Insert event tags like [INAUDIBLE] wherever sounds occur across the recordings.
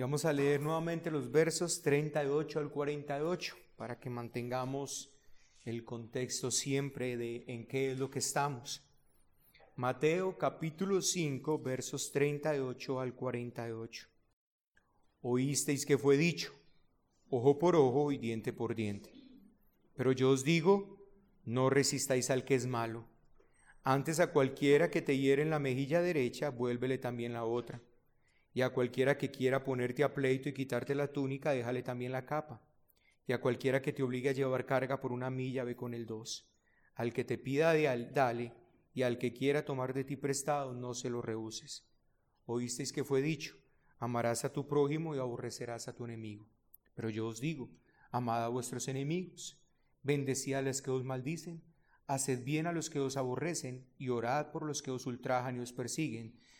Y vamos a leer nuevamente los versos 38 al 48 para que mantengamos el contexto siempre de en qué es lo que estamos. Mateo capítulo 5 versos 38 al 48. Oísteis que fue dicho, ojo por ojo y diente por diente. Pero yo os digo, no resistáis al que es malo. Antes a cualquiera que te hiere en la mejilla derecha, vuélvele también la otra y a cualquiera que quiera ponerte a pleito y quitarte la túnica, déjale también la capa. Y a cualquiera que te obligue a llevar carga por una milla, ve con el dos. Al que te pida, dale, y al que quiera tomar de ti prestado, no se lo rehuses. Oísteis que fue dicho, amarás a tu prójimo y aborrecerás a tu enemigo. Pero yo os digo, amad a vuestros enemigos, bendecid a los que os maldicen, haced bien a los que os aborrecen, y orad por los que os ultrajan y os persiguen,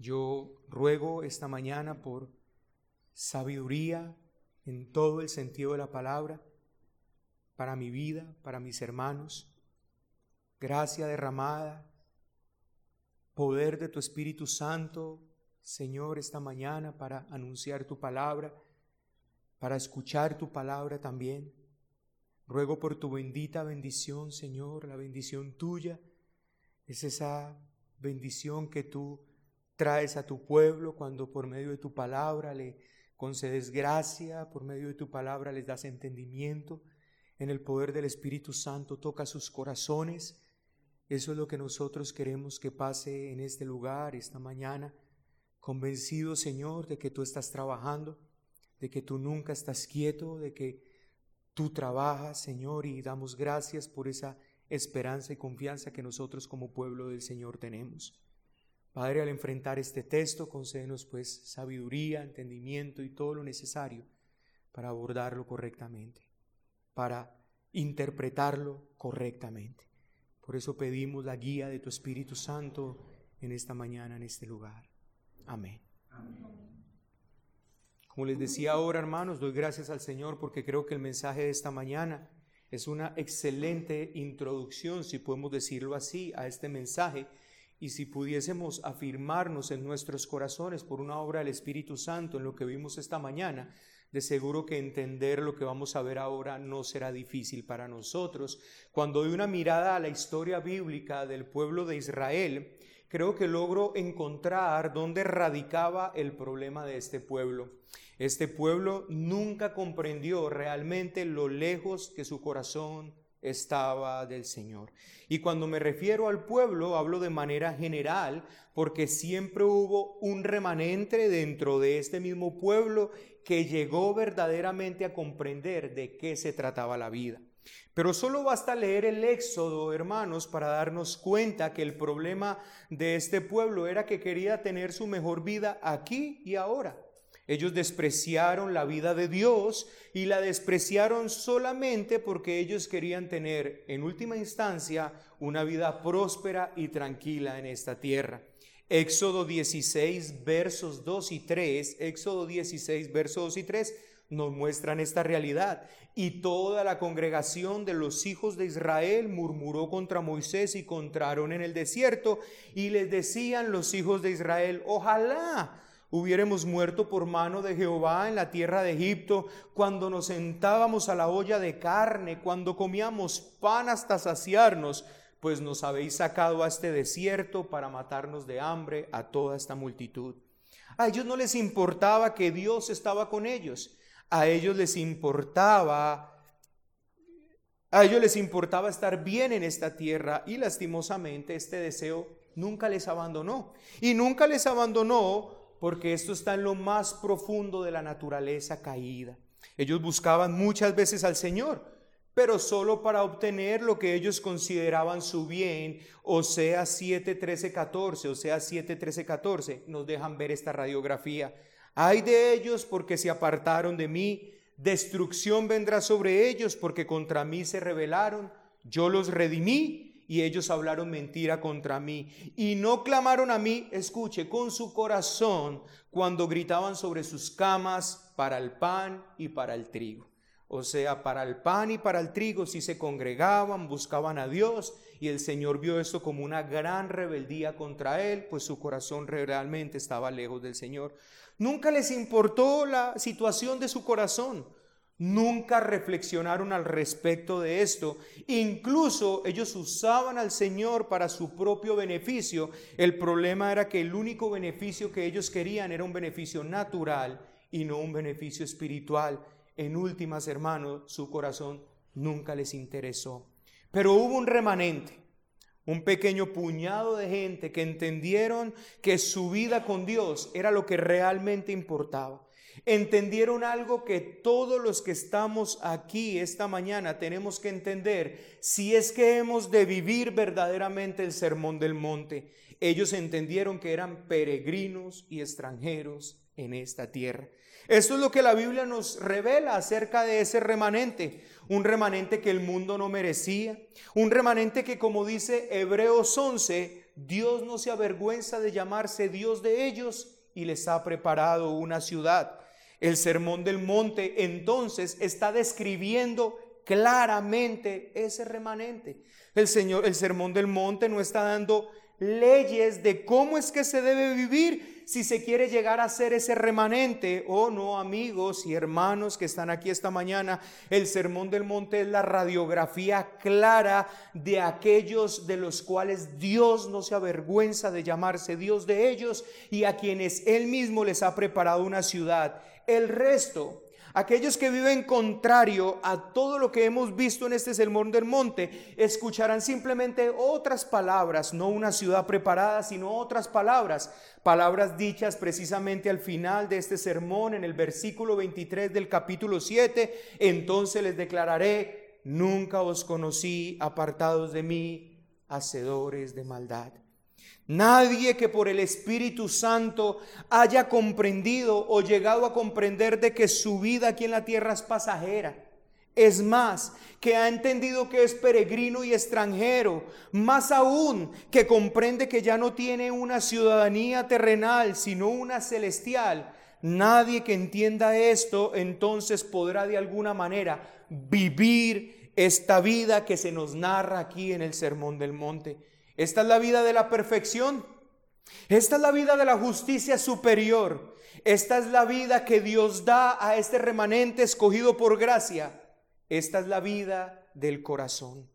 yo ruego esta mañana por sabiduría en todo el sentido de la palabra, para mi vida, para mis hermanos, gracia derramada, poder de tu Espíritu Santo, Señor, esta mañana para anunciar tu palabra, para escuchar tu palabra también. Ruego por tu bendita bendición, Señor, la bendición tuya es esa bendición que tú traes a tu pueblo cuando por medio de tu palabra le concedes gracia, por medio de tu palabra les das entendimiento, en el poder del Espíritu Santo toca sus corazones. Eso es lo que nosotros queremos que pase en este lugar, esta mañana, convencido, Señor, de que tú estás trabajando, de que tú nunca estás quieto, de que tú trabajas, Señor, y damos gracias por esa esperanza y confianza que nosotros como pueblo del Señor tenemos. Padre, al enfrentar este texto, concédenos pues sabiduría, entendimiento y todo lo necesario para abordarlo correctamente, para interpretarlo correctamente. Por eso pedimos la guía de tu Espíritu Santo en esta mañana, en este lugar. Amén. Como les decía ahora, hermanos, doy gracias al Señor porque creo que el mensaje de esta mañana es una excelente introducción, si podemos decirlo así, a este mensaje y si pudiésemos afirmarnos en nuestros corazones por una obra del Espíritu Santo en lo que vimos esta mañana, de seguro que entender lo que vamos a ver ahora no será difícil para nosotros. Cuando doy una mirada a la historia bíblica del pueblo de Israel, creo que logro encontrar dónde radicaba el problema de este pueblo. Este pueblo nunca comprendió realmente lo lejos que su corazón estaba del Señor. Y cuando me refiero al pueblo, hablo de manera general, porque siempre hubo un remanente dentro de este mismo pueblo que llegó verdaderamente a comprender de qué se trataba la vida. Pero solo basta leer el Éxodo, hermanos, para darnos cuenta que el problema de este pueblo era que quería tener su mejor vida aquí y ahora. Ellos despreciaron la vida de Dios y la despreciaron solamente porque ellos querían tener, en última instancia, una vida próspera y tranquila en esta tierra. Éxodo 16, versos 2 y 3, Éxodo 16, versos 2 y 3 nos muestran esta realidad. Y toda la congregación de los hijos de Israel murmuró contra Moisés y contra Aarón en el desierto y les decían los hijos de Israel, ojalá hubiéramos muerto por mano de Jehová en la tierra de Egipto, cuando nos sentábamos a la olla de carne, cuando comíamos pan hasta saciarnos, pues nos habéis sacado a este desierto para matarnos de hambre a toda esta multitud. A ellos no les importaba que Dios estaba con ellos, a ellos les importaba a ellos les importaba estar bien en esta tierra y lastimosamente este deseo nunca les abandonó. Y nunca les abandonó porque esto está en lo más profundo de la naturaleza caída. Ellos buscaban muchas veces al Señor, pero solo para obtener lo que ellos consideraban su bien, o sea 7, 13, 14, o sea 7, 13, 14, nos dejan ver esta radiografía. Hay de ellos porque se apartaron de mí, destrucción vendrá sobre ellos porque contra mí se rebelaron, yo los redimí y ellos hablaron mentira contra mí y no clamaron a mí, escuche, con su corazón cuando gritaban sobre sus camas para el pan y para el trigo. O sea, para el pan y para el trigo si se congregaban, buscaban a Dios y el Señor vio esto como una gran rebeldía contra él, pues su corazón realmente estaba lejos del Señor. Nunca les importó la situación de su corazón. Nunca reflexionaron al respecto de esto. Incluso ellos usaban al Señor para su propio beneficio. El problema era que el único beneficio que ellos querían era un beneficio natural y no un beneficio espiritual. En últimas, hermanos, su corazón nunca les interesó. Pero hubo un remanente, un pequeño puñado de gente que entendieron que su vida con Dios era lo que realmente importaba. Entendieron algo que todos los que estamos aquí esta mañana tenemos que entender si es que hemos de vivir verdaderamente el sermón del monte. Ellos entendieron que eran peregrinos y extranjeros en esta tierra. Esto es lo que la Biblia nos revela acerca de ese remanente, un remanente que el mundo no merecía, un remanente que como dice Hebreos 11, Dios no se avergüenza de llamarse Dios de ellos y les ha preparado una ciudad. El sermón del monte entonces está describiendo claramente ese remanente. El Señor, el sermón del monte no está dando leyes de cómo es que se debe vivir si se quiere llegar a ser ese remanente. oh, no, amigos y hermanos que están aquí esta mañana, el Sermón del Monte es la radiografía clara de aquellos de los cuales Dios no se avergüenza de llamarse Dios de ellos y a quienes Él mismo les ha preparado una ciudad. El resto Aquellos que viven contrario a todo lo que hemos visto en este sermón del monte, escucharán simplemente otras palabras, no una ciudad preparada, sino otras palabras, palabras dichas precisamente al final de este sermón, en el versículo 23 del capítulo 7, entonces les declararé, nunca os conocí apartados de mí, hacedores de maldad. Nadie que por el Espíritu Santo haya comprendido o llegado a comprender de que su vida aquí en la tierra es pasajera. Es más, que ha entendido que es peregrino y extranjero. Más aún, que comprende que ya no tiene una ciudadanía terrenal, sino una celestial. Nadie que entienda esto entonces podrá de alguna manera vivir esta vida que se nos narra aquí en el Sermón del Monte. Esta es la vida de la perfección. Esta es la vida de la justicia superior. Esta es la vida que Dios da a este remanente escogido por gracia. Esta es la vida del corazón.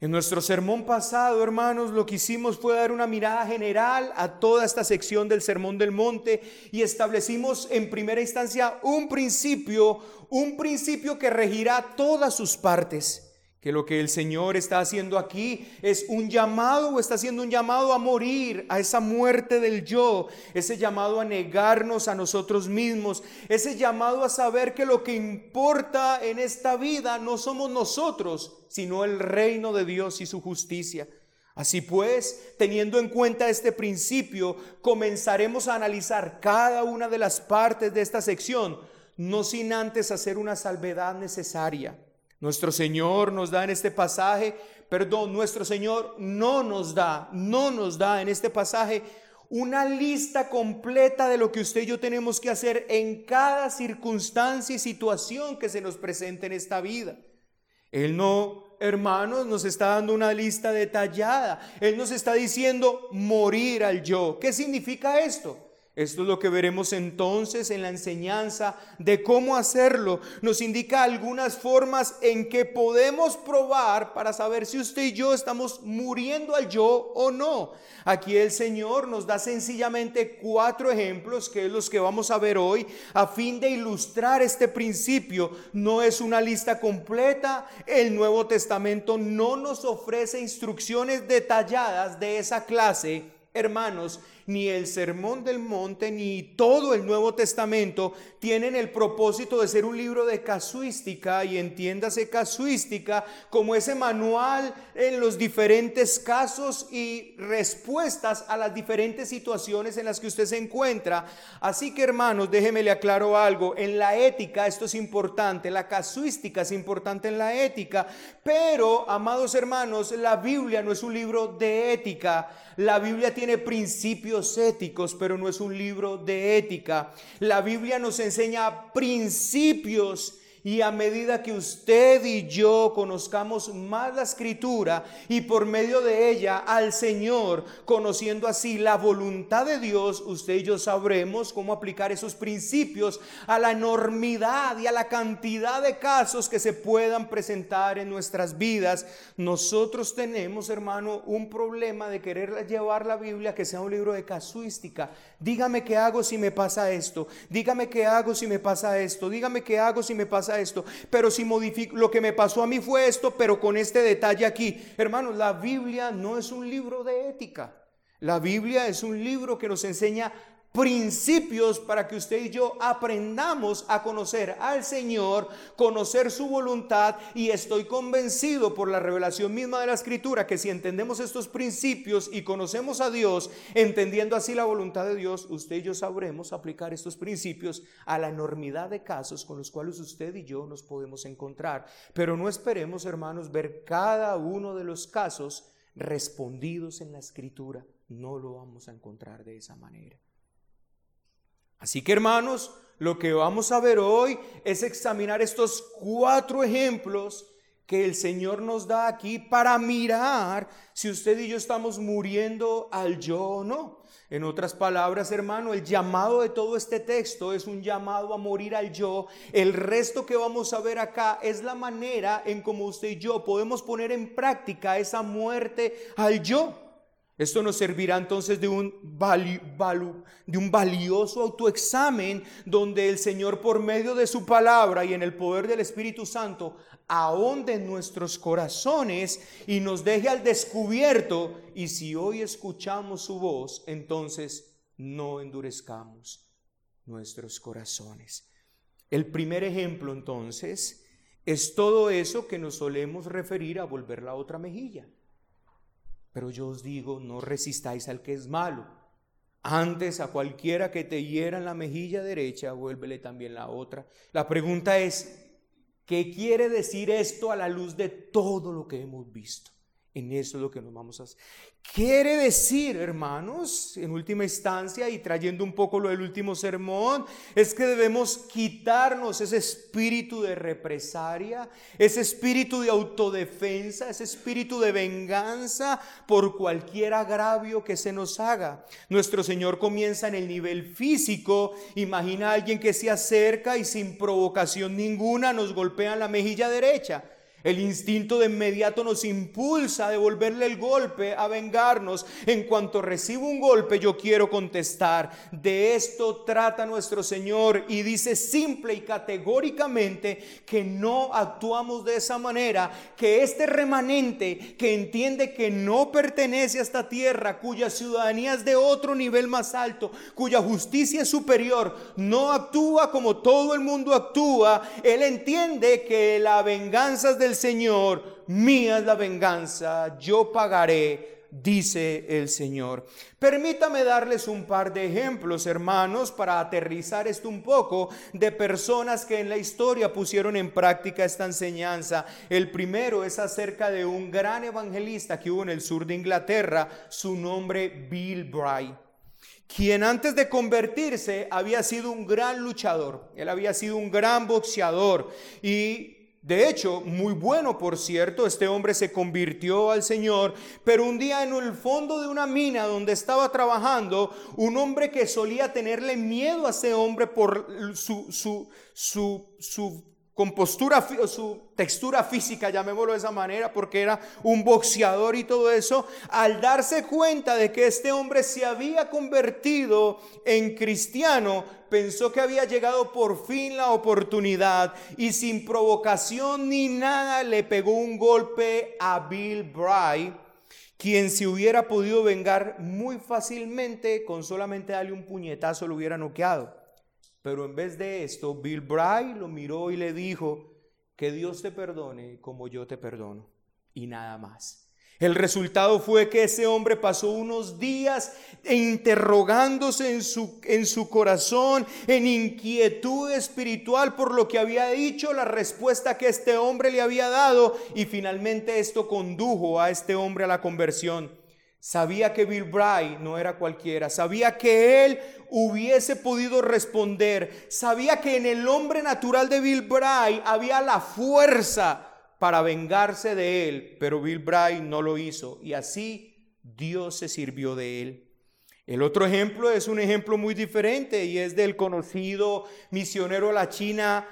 En nuestro sermón pasado, hermanos, lo que hicimos fue dar una mirada general a toda esta sección del Sermón del Monte y establecimos en primera instancia un principio, un principio que regirá todas sus partes que lo que el Señor está haciendo aquí es un llamado o está haciendo un llamado a morir, a esa muerte del yo, ese llamado a negarnos a nosotros mismos, ese llamado a saber que lo que importa en esta vida no somos nosotros, sino el reino de Dios y su justicia. Así pues, teniendo en cuenta este principio, comenzaremos a analizar cada una de las partes de esta sección, no sin antes hacer una salvedad necesaria. Nuestro Señor nos da en este pasaje, perdón, nuestro Señor no nos da, no nos da en este pasaje una lista completa de lo que usted y yo tenemos que hacer en cada circunstancia y situación que se nos presente en esta vida. Él no, hermanos, nos está dando una lista detallada. Él nos está diciendo morir al yo. ¿Qué significa esto? Esto es lo que veremos entonces en la enseñanza de cómo hacerlo. Nos indica algunas formas en que podemos probar para saber si usted y yo estamos muriendo al yo o no. Aquí el Señor nos da sencillamente cuatro ejemplos, que es los que vamos a ver hoy, a fin de ilustrar este principio. No es una lista completa. El Nuevo Testamento no nos ofrece instrucciones detalladas de esa clase, hermanos ni el Sermón del Monte, ni todo el Nuevo Testamento tienen el propósito de ser un libro de casuística y entiéndase casuística como ese manual en los diferentes casos y respuestas a las diferentes situaciones en las que usted se encuentra. Así que hermanos, déjeme le aclaro algo, en la ética esto es importante, la casuística es importante en la ética, pero amados hermanos, la Biblia no es un libro de ética, la Biblia tiene principios éticos, pero no es un libro de ética. La Biblia nos enseña principios y a medida que usted y yo conozcamos más la escritura y por medio de ella al Señor, conociendo así la voluntad de Dios, usted y yo sabremos cómo aplicar esos principios a la enormidad y a la cantidad de casos que se puedan presentar en nuestras vidas. Nosotros tenemos, hermano, un problema de querer llevar la Biblia que sea un libro de casuística. Dígame qué hago si me pasa esto. Dígame qué hago si me pasa esto. Dígame qué hago si me pasa esto, pero si modifico, lo que me pasó a mí fue esto, pero con este detalle aquí. Hermanos, la Biblia no es un libro de ética. La Biblia es un libro que nos enseña principios para que usted y yo aprendamos a conocer al Señor, conocer su voluntad y estoy convencido por la revelación misma de la escritura que si entendemos estos principios y conocemos a Dios, entendiendo así la voluntad de Dios, usted y yo sabremos aplicar estos principios a la enormidad de casos con los cuales usted y yo nos podemos encontrar. Pero no esperemos, hermanos, ver cada uno de los casos respondidos en la escritura. No lo vamos a encontrar de esa manera. Así que hermanos, lo que vamos a ver hoy es examinar estos cuatro ejemplos que el Señor nos da aquí para mirar si usted y yo estamos muriendo al yo o no. En otras palabras, hermano, el llamado de todo este texto es un llamado a morir al yo. El resto que vamos a ver acá es la manera en cómo usted y yo podemos poner en práctica esa muerte al yo. Esto nos servirá entonces de un, de un valioso autoexamen donde el Señor por medio de su palabra y en el poder del Espíritu Santo ahonde en nuestros corazones y nos deje al descubierto. Y si hoy escuchamos su voz, entonces no endurezcamos nuestros corazones. El primer ejemplo entonces es todo eso que nos solemos referir a volver la otra mejilla. Pero yo os digo, no resistáis al que es malo. Antes a cualquiera que te hiera en la mejilla derecha, vuélvele también la otra. La pregunta es, ¿qué quiere decir esto a la luz de todo lo que hemos visto? En eso es lo que nos vamos a hacer. Quiere decir, hermanos, en última instancia y trayendo un poco lo del último sermón, es que debemos quitarnos ese espíritu de represaria, ese espíritu de autodefensa, ese espíritu de venganza por cualquier agravio que se nos haga. Nuestro Señor comienza en el nivel físico. Imagina a alguien que se acerca y sin provocación ninguna nos golpea en la mejilla derecha. El instinto de inmediato nos impulsa a devolverle el golpe, a vengarnos. En cuanto recibo un golpe, yo quiero contestar. De esto trata nuestro Señor y dice simple y categóricamente que no actuamos de esa manera, que este remanente que entiende que no pertenece a esta tierra, cuya ciudadanía es de otro nivel más alto, cuya justicia es superior, no actúa como todo el mundo actúa. Él entiende que la venganza es del Señor, mía es la venganza, yo pagaré, dice el Señor. Permítame darles un par de ejemplos, hermanos, para aterrizar esto un poco de personas que en la historia pusieron en práctica esta enseñanza. El primero es acerca de un gran evangelista que hubo en el sur de Inglaterra, su nombre Bill Bright quien antes de convertirse había sido un gran luchador, él había sido un gran boxeador y de hecho, muy bueno, por cierto, este hombre se convirtió al Señor, pero un día en el fondo de una mina donde estaba trabajando, un hombre que solía tenerle miedo a ese hombre por su, su, su, su compostura, su textura física, llamémoslo de esa manera, porque era un boxeador y todo eso, al darse cuenta de que este hombre se había convertido en cristiano, pensó que había llegado por fin la oportunidad y sin provocación ni nada le pegó un golpe a Bill Bright quien se hubiera podido vengar muy fácilmente con solamente darle un puñetazo lo hubiera noqueado. Pero en vez de esto, Bill Bray lo miró y le dijo, que Dios te perdone como yo te perdono. Y nada más. El resultado fue que ese hombre pasó unos días interrogándose en su, en su corazón, en inquietud espiritual por lo que había dicho, la respuesta que este hombre le había dado y finalmente esto condujo a este hombre a la conversión. Sabía que Bill Bray no era cualquiera, sabía que él hubiese podido responder, sabía que en el hombre natural de Bill Bray había la fuerza para vengarse de él, pero Bill Bray no lo hizo y así Dios se sirvió de él. El otro ejemplo es un ejemplo muy diferente y es del conocido misionero a la China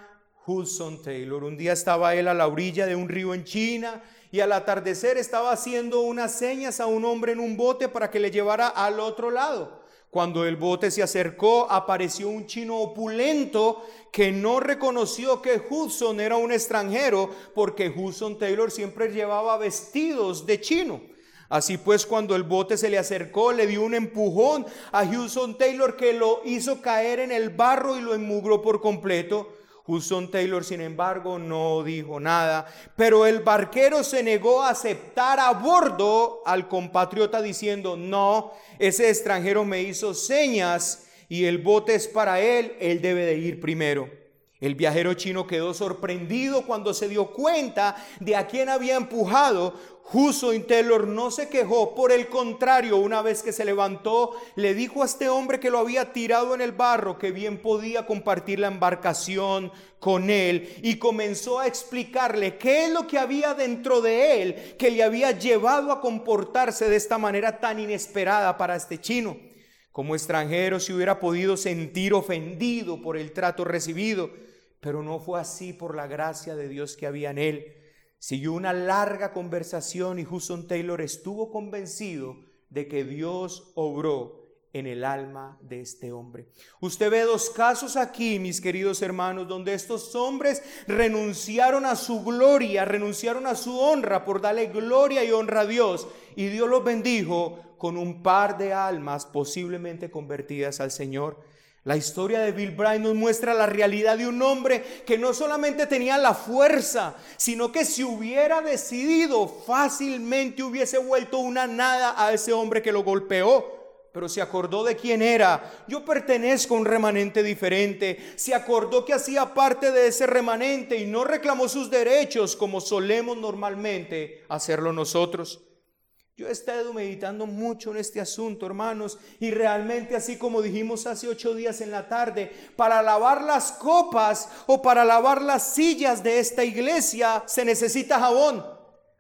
Hudson Taylor. Un día estaba él a la orilla de un río en China y al atardecer estaba haciendo unas señas a un hombre en un bote para que le llevara al otro lado. Cuando el bote se acercó, apareció un chino opulento que no reconoció que Hudson era un extranjero, porque Hudson Taylor siempre llevaba vestidos de chino. Así pues, cuando el bote se le acercó, le dio un empujón a Hudson Taylor que lo hizo caer en el barro y lo enmugró por completo. Hudson Taylor, sin embargo, no dijo nada, pero el barquero se negó a aceptar a bordo al compatriota diciendo, no, ese extranjero me hizo señas y el bote es para él, él debe de ir primero. El viajero chino quedó sorprendido cuando se dio cuenta de a quién había empujado. Hudson Taylor no se quejó, por el contrario, una vez que se levantó, le dijo a este hombre que lo había tirado en el barro que bien podía compartir la embarcación con él y comenzó a explicarle qué es lo que había dentro de él que le había llevado a comportarse de esta manera tan inesperada para este chino. Como extranjero se hubiera podido sentir ofendido por el trato recibido, pero no fue así por la gracia de Dios que había en él. Siguió una larga conversación y Hudson Taylor estuvo convencido de que Dios obró en el alma de este hombre. Usted ve dos casos aquí, mis queridos hermanos, donde estos hombres renunciaron a su gloria, renunciaron a su honra por darle gloria y honra a Dios. Y Dios los bendijo con un par de almas posiblemente convertidas al Señor. La historia de Bill Bray nos muestra la realidad de un hombre que no solamente tenía la fuerza, sino que si hubiera decidido fácilmente hubiese vuelto una nada a ese hombre que lo golpeó. Pero se acordó de quién era. Yo pertenezco a un remanente diferente. Se acordó que hacía parte de ese remanente y no reclamó sus derechos como solemos normalmente hacerlo nosotros. Yo he estado meditando mucho en este asunto, hermanos, y realmente así como dijimos hace ocho días en la tarde, para lavar las copas o para lavar las sillas de esta iglesia se necesita jabón.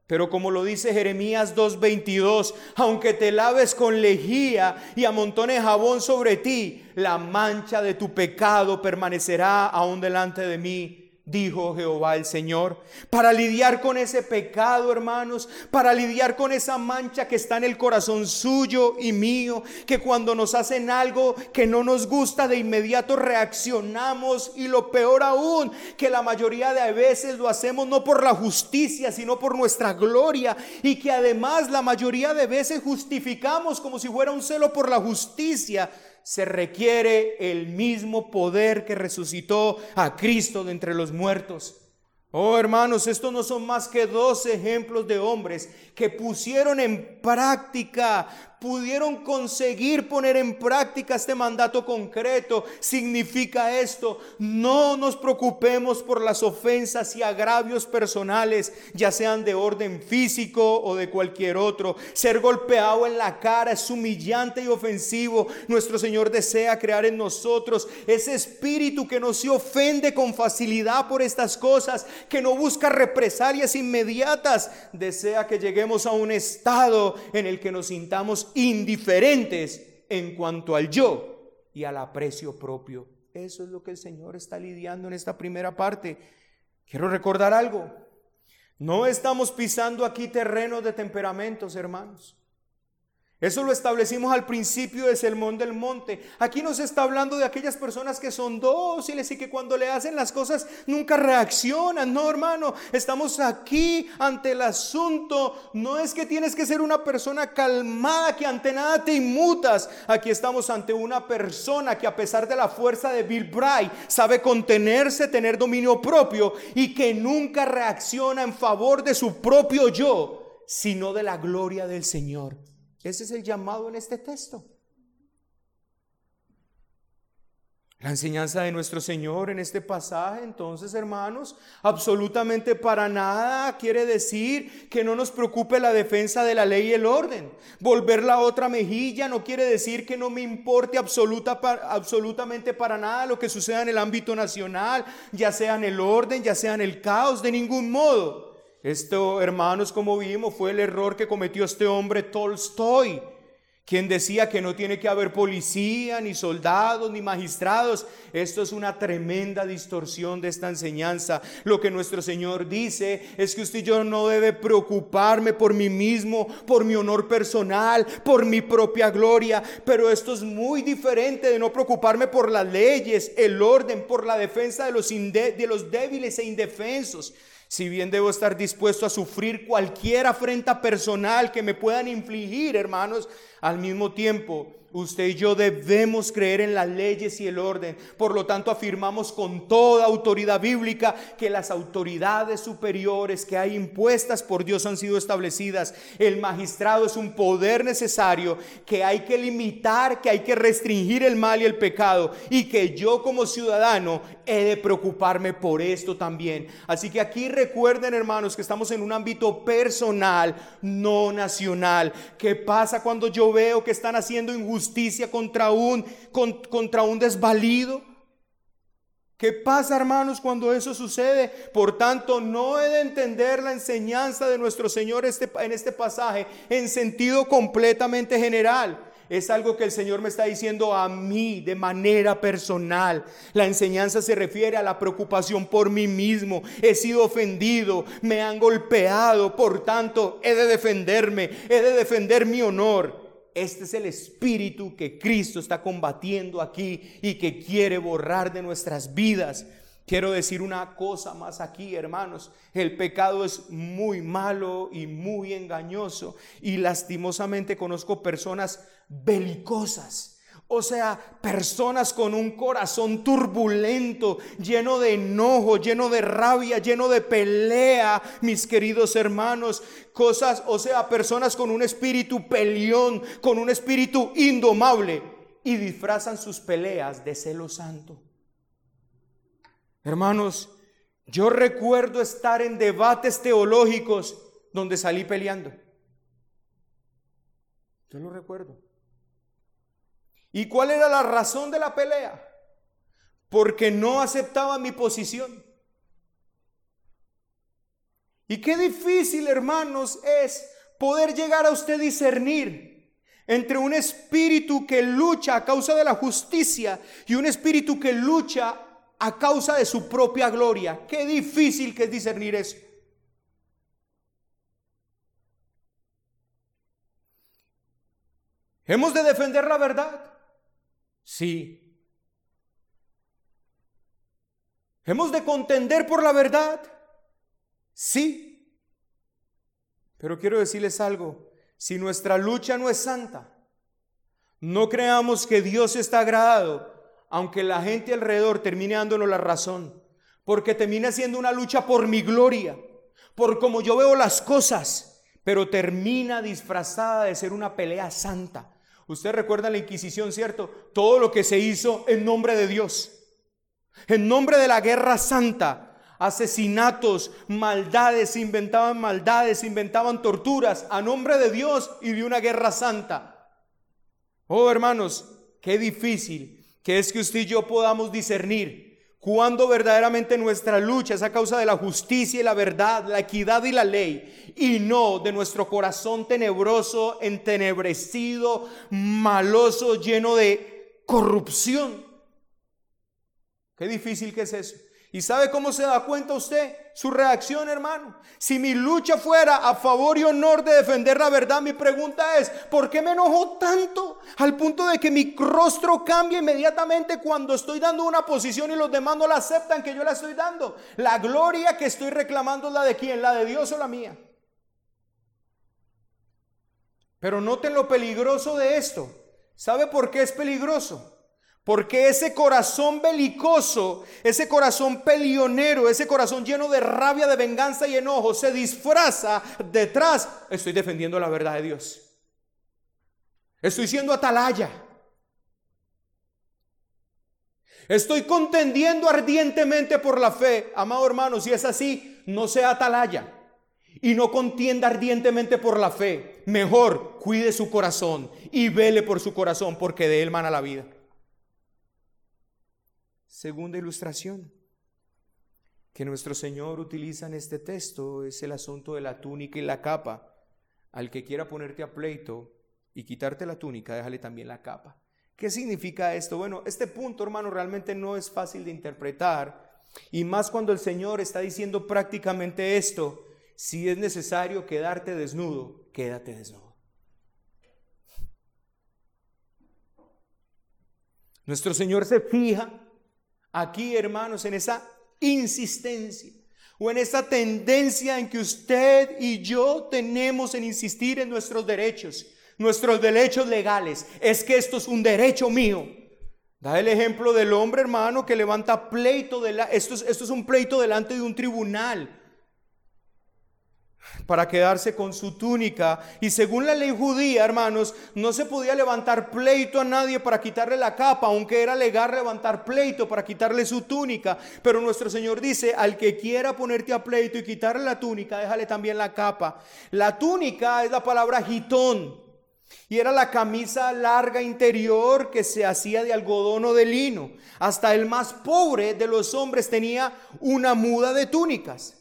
Pero como lo dice Jeremías 2.22, aunque te laves con lejía y amontones jabón sobre ti, la mancha de tu pecado permanecerá aún delante de mí dijo Jehová el Señor, para lidiar con ese pecado, hermanos, para lidiar con esa mancha que está en el corazón suyo y mío, que cuando nos hacen algo que no nos gusta, de inmediato reaccionamos y lo peor aún, que la mayoría de veces lo hacemos no por la justicia, sino por nuestra gloria y que además la mayoría de veces justificamos como si fuera un celo por la justicia se requiere el mismo poder que resucitó a Cristo de entre los muertos. Oh hermanos, estos no son más que dos ejemplos de hombres que pusieron en práctica pudieron conseguir poner en práctica este mandato concreto. Significa esto, no nos preocupemos por las ofensas y agravios personales, ya sean de orden físico o de cualquier otro. Ser golpeado en la cara es humillante y ofensivo. Nuestro Señor desea crear en nosotros ese espíritu que no se ofende con facilidad por estas cosas, que no busca represalias inmediatas. Desea que lleguemos a un estado en el que nos sintamos indiferentes en cuanto al yo y al aprecio propio. Eso es lo que el Señor está lidiando en esta primera parte. Quiero recordar algo. No estamos pisando aquí terrenos de temperamentos, hermanos. Eso lo establecimos al principio del Sermón del Monte. Aquí nos está hablando de aquellas personas que son dóciles y que cuando le hacen las cosas nunca reaccionan. No, hermano, estamos aquí ante el asunto. No es que tienes que ser una persona calmada que ante nada te inmutas. Aquí estamos ante una persona que a pesar de la fuerza de Bill Bray sabe contenerse, tener dominio propio y que nunca reacciona en favor de su propio yo, sino de la gloria del Señor. Ese es el llamado en este texto. La enseñanza de nuestro Señor en este pasaje, entonces, hermanos, absolutamente para nada quiere decir que no nos preocupe la defensa de la ley y el orden. Volver la otra mejilla no quiere decir que no me importe absoluta, absolutamente para nada lo que suceda en el ámbito nacional, ya sea en el orden, ya sea en el caos, de ningún modo. Esto, hermanos, como vimos, fue el error que cometió este hombre Tolstoy, quien decía que no tiene que haber policía, ni soldados, ni magistrados. Esto es una tremenda distorsión de esta enseñanza. Lo que nuestro Señor dice es que usted y yo no debe preocuparme por mí mismo, por mi honor personal, por mi propia gloria. Pero esto es muy diferente de no preocuparme por las leyes, el orden, por la defensa de los, de los débiles e indefensos. Si bien debo estar dispuesto a sufrir cualquier afrenta personal que me puedan infligir, hermanos, al mismo tiempo usted y yo debemos creer en las leyes y el orden. Por lo tanto, afirmamos con toda autoridad bíblica que las autoridades superiores que hay impuestas por Dios han sido establecidas. El magistrado es un poder necesario que hay que limitar, que hay que restringir el mal y el pecado y que yo como ciudadano he de preocuparme por esto también. Así que aquí recuerden, hermanos, que estamos en un ámbito personal, no nacional. ¿Qué pasa cuando yo veo que están haciendo injusticia? Justicia contra un, contra un desvalido. ¿Qué pasa, hermanos, cuando eso sucede? Por tanto, no he de entender la enseñanza de nuestro Señor este, en este pasaje en sentido completamente general. Es algo que el Señor me está diciendo a mí de manera personal. La enseñanza se refiere a la preocupación por mí mismo. He sido ofendido, me han golpeado, por tanto, he de defenderme, he de defender mi honor. Este es el espíritu que Cristo está combatiendo aquí y que quiere borrar de nuestras vidas. Quiero decir una cosa más aquí, hermanos. El pecado es muy malo y muy engañoso. Y lastimosamente conozco personas belicosas o sea, personas con un corazón turbulento, lleno de enojo, lleno de rabia, lleno de pelea, mis queridos hermanos. Cosas, o sea, personas con un espíritu peleón, con un espíritu indomable y disfrazan sus peleas de celo santo. Hermanos, yo recuerdo estar en debates teológicos donde salí peleando. Yo lo recuerdo. ¿Y cuál era la razón de la pelea? Porque no aceptaba mi posición. Y qué difícil, hermanos, es poder llegar a usted discernir entre un espíritu que lucha a causa de la justicia y un espíritu que lucha a causa de su propia gloria. Qué difícil que es discernir eso. Hemos de defender la verdad. Sí. ¿Hemos de contender por la verdad? Sí. Pero quiero decirles algo, si nuestra lucha no es santa, no creamos que Dios está agradado, aunque la gente alrededor termine dándonos la razón, porque termina siendo una lucha por mi gloria, por como yo veo las cosas, pero termina disfrazada de ser una pelea santa Usted recuerda la Inquisición, ¿cierto? Todo lo que se hizo en nombre de Dios. En nombre de la guerra santa. Asesinatos, maldades, inventaban maldades, inventaban torturas a nombre de Dios y de una guerra santa. Oh hermanos, qué difícil que es que usted y yo podamos discernir cuando verdaderamente nuestra lucha es a causa de la justicia y la verdad, la equidad y la ley, y no de nuestro corazón tenebroso, entenebrecido, maloso, lleno de corrupción. Qué difícil que es eso. ¿Y sabe cómo se da cuenta usted? Su reacción, hermano. Si mi lucha fuera a favor y honor de defender la verdad, mi pregunta es, ¿por qué me enojo tanto al punto de que mi rostro cambia inmediatamente cuando estoy dando una posición y los demás no la aceptan que yo la estoy dando? La gloria que estoy reclamando es la de quién, la de Dios o la mía. Pero noten lo peligroso de esto. ¿Sabe por qué es peligroso? Porque ese corazón belicoso, ese corazón pelionero, ese corazón lleno de rabia, de venganza y enojo, se disfraza detrás. Estoy defendiendo la verdad de Dios. Estoy siendo atalaya. Estoy contendiendo ardientemente por la fe. Amado hermano, si es así, no sea atalaya y no contienda ardientemente por la fe. Mejor cuide su corazón y vele por su corazón, porque de él mana la vida. Segunda ilustración que nuestro Señor utiliza en este texto es el asunto de la túnica y la capa. Al que quiera ponerte a pleito y quitarte la túnica, déjale también la capa. ¿Qué significa esto? Bueno, este punto, hermano, realmente no es fácil de interpretar. Y más cuando el Señor está diciendo prácticamente esto, si es necesario quedarte desnudo, quédate desnudo. Nuestro Señor se fija aquí, hermanos, en esa insistencia o en esa tendencia en que usted y yo tenemos en insistir en nuestros derechos, nuestros derechos legales. Es que esto es un derecho mío. Da el ejemplo del hombre, hermano, que levanta pleito. De la, esto, es, esto es un pleito delante de un tribunal para quedarse con su túnica. Y según la ley judía, hermanos, no se podía levantar pleito a nadie para quitarle la capa, aunque era legal levantar pleito para quitarle su túnica. Pero nuestro Señor dice, al que quiera ponerte a pleito y quitarle la túnica, déjale también la capa. La túnica es la palabra gitón. Y era la camisa larga interior que se hacía de algodón o de lino. Hasta el más pobre de los hombres tenía una muda de túnicas.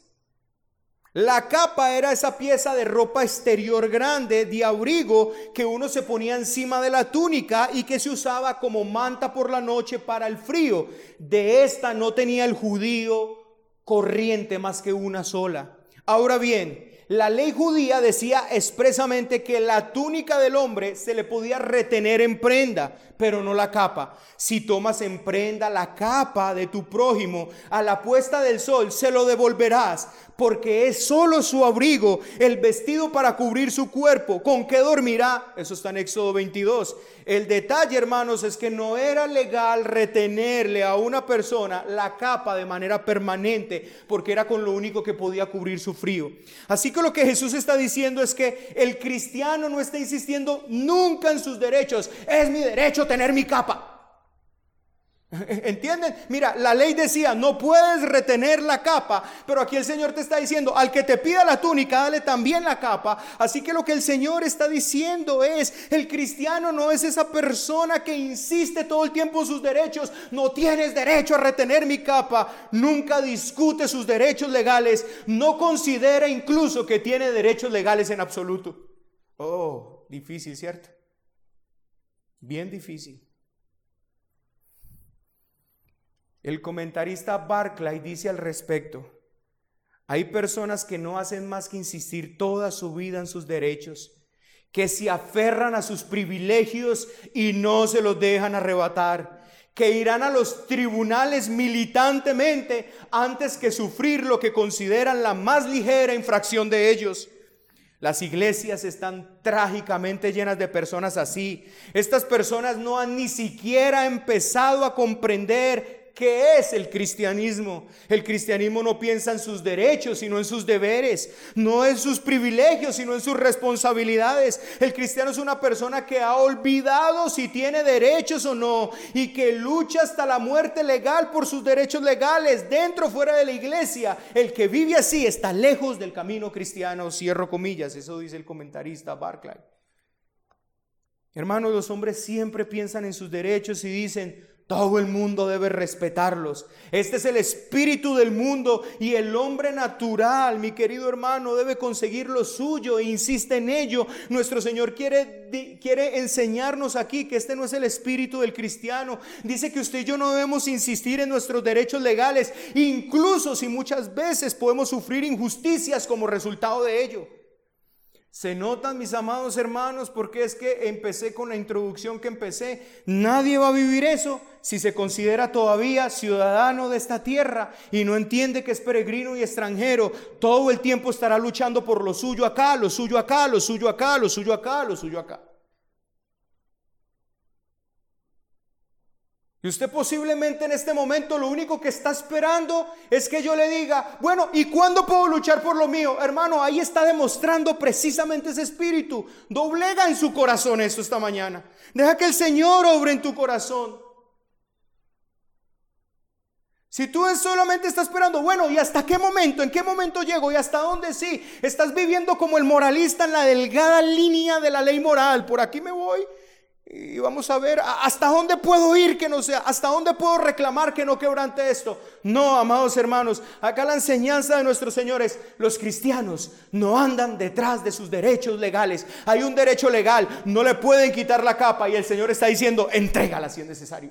La capa era esa pieza de ropa exterior grande, de abrigo, que uno se ponía encima de la túnica y que se usaba como manta por la noche para el frío. De esta no tenía el judío corriente más que una sola. Ahora bien, la ley judía decía expresamente que la túnica del hombre se le podía retener en prenda, pero no la capa. Si tomas en prenda la capa de tu prójimo a la puesta del sol, se lo devolverás, porque es solo su abrigo, el vestido para cubrir su cuerpo. ¿Con qué dormirá? Eso está en Éxodo 22. El detalle, hermanos, es que no era legal retenerle a una persona la capa de manera permanente, porque era con lo único que podía cubrir su frío. Así que lo que Jesús está diciendo es que el cristiano no está insistiendo nunca en sus derechos. Es mi derecho tener mi capa. [LAUGHS] ¿Entienden? Mira, la ley decía, no puedes retener la capa, pero aquí el Señor te está diciendo, al que te pida la túnica, dale también la capa. Así que lo que el Señor está diciendo es, el cristiano no es esa persona que insiste todo el tiempo en sus derechos, no tienes derecho a retener mi capa, nunca discute sus derechos legales, no considera incluso que tiene derechos legales en absoluto. Oh, difícil, ¿cierto? Bien difícil. El comentarista Barclay dice al respecto, hay personas que no hacen más que insistir toda su vida en sus derechos, que se aferran a sus privilegios y no se los dejan arrebatar, que irán a los tribunales militantemente antes que sufrir lo que consideran la más ligera infracción de ellos. Las iglesias están trágicamente llenas de personas así. Estas personas no han ni siquiera empezado a comprender ¿Qué es el cristianismo? El cristianismo no piensa en sus derechos, sino en sus deberes, no en sus privilegios, sino en sus responsabilidades. El cristiano es una persona que ha olvidado si tiene derechos o no y que lucha hasta la muerte legal por sus derechos legales, dentro o fuera de la iglesia. El que vive así está lejos del camino cristiano, cierro comillas, eso dice el comentarista Barclay. Hermanos, los hombres siempre piensan en sus derechos y dicen, Todo el mundo debe respetarlos. Este es el espíritu del mundo y el hombre natural, mi querido hermano, debe conseguir lo suyo e insiste en ello. Nuestro Señor quiere, quiere enseñarnos aquí que este no es el espíritu del cristiano. Dice que usted y yo no debemos insistir en nuestros derechos legales, incluso si muchas veces podemos sufrir injusticias como resultado de ello. Se notan, mis amados hermanos, porque es que empecé con la introducción que empecé. Nadie va a vivir eso si se considera todavía ciudadano de esta tierra y no entiende que es peregrino y extranjero. Todo el tiempo estará luchando por lo suyo acá, lo suyo acá, lo suyo acá, lo suyo acá, lo suyo acá. Y usted posiblemente en este momento lo único que está esperando es que yo le diga, bueno, ¿y cuándo puedo luchar por lo mío? Hermano, ahí está demostrando precisamente ese espíritu. Doblega en su corazón esto esta mañana. Deja que el Señor obre en tu corazón. Si tú solamente estás esperando, bueno, ¿y hasta qué momento? ¿En qué momento llego? ¿Y hasta dónde sí? Estás viviendo como el moralista en la delgada línea de la ley moral. Por aquí me voy y vamos a ver hasta dónde puedo ir que no sea, hasta dónde puedo reclamar que no quebrante esto. No, amados hermanos, acá la enseñanza de nuestros señores, los cristianos no andan detrás de sus derechos legales. Hay un derecho legal, no le pueden quitar la capa y el Señor está diciendo, entrégala si es necesario.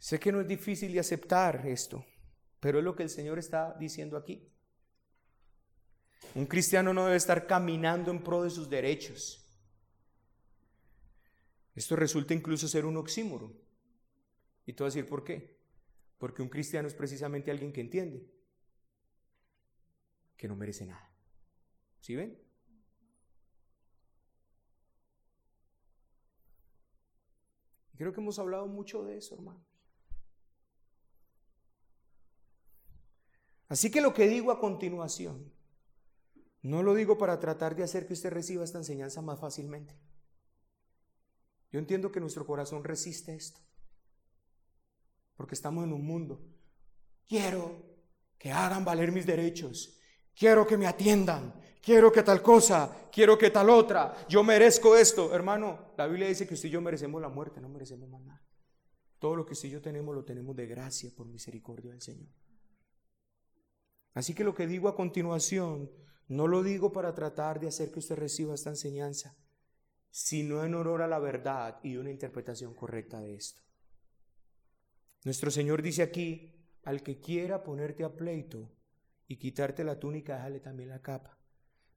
Sé que no es difícil de aceptar esto. Pero es lo que el Señor está diciendo aquí. Un cristiano no debe estar caminando en pro de sus derechos. Esto resulta incluso ser un oxímoro. Y te voy a decir por qué. Porque un cristiano es precisamente alguien que entiende que no merece nada. ¿Sí ven? Creo que hemos hablado mucho de eso, hermano. Así que lo que digo a continuación, no lo digo para tratar de hacer que usted reciba esta enseñanza más fácilmente. Yo entiendo que nuestro corazón resiste esto, porque estamos en un mundo. Quiero que hagan valer mis derechos, quiero que me atiendan, quiero que tal cosa, quiero que tal otra, yo merezco esto. Hermano, la Biblia dice que usted y yo merecemos la muerte, no merecemos más nada. Todo lo que usted y yo tenemos lo tenemos de gracia por misericordia del Señor. Así que lo que digo a continuación, no lo digo para tratar de hacer que usted reciba esta enseñanza, sino en honor a la verdad y una interpretación correcta de esto. Nuestro Señor dice aquí, al que quiera ponerte a pleito y quitarte la túnica, déjale también la capa.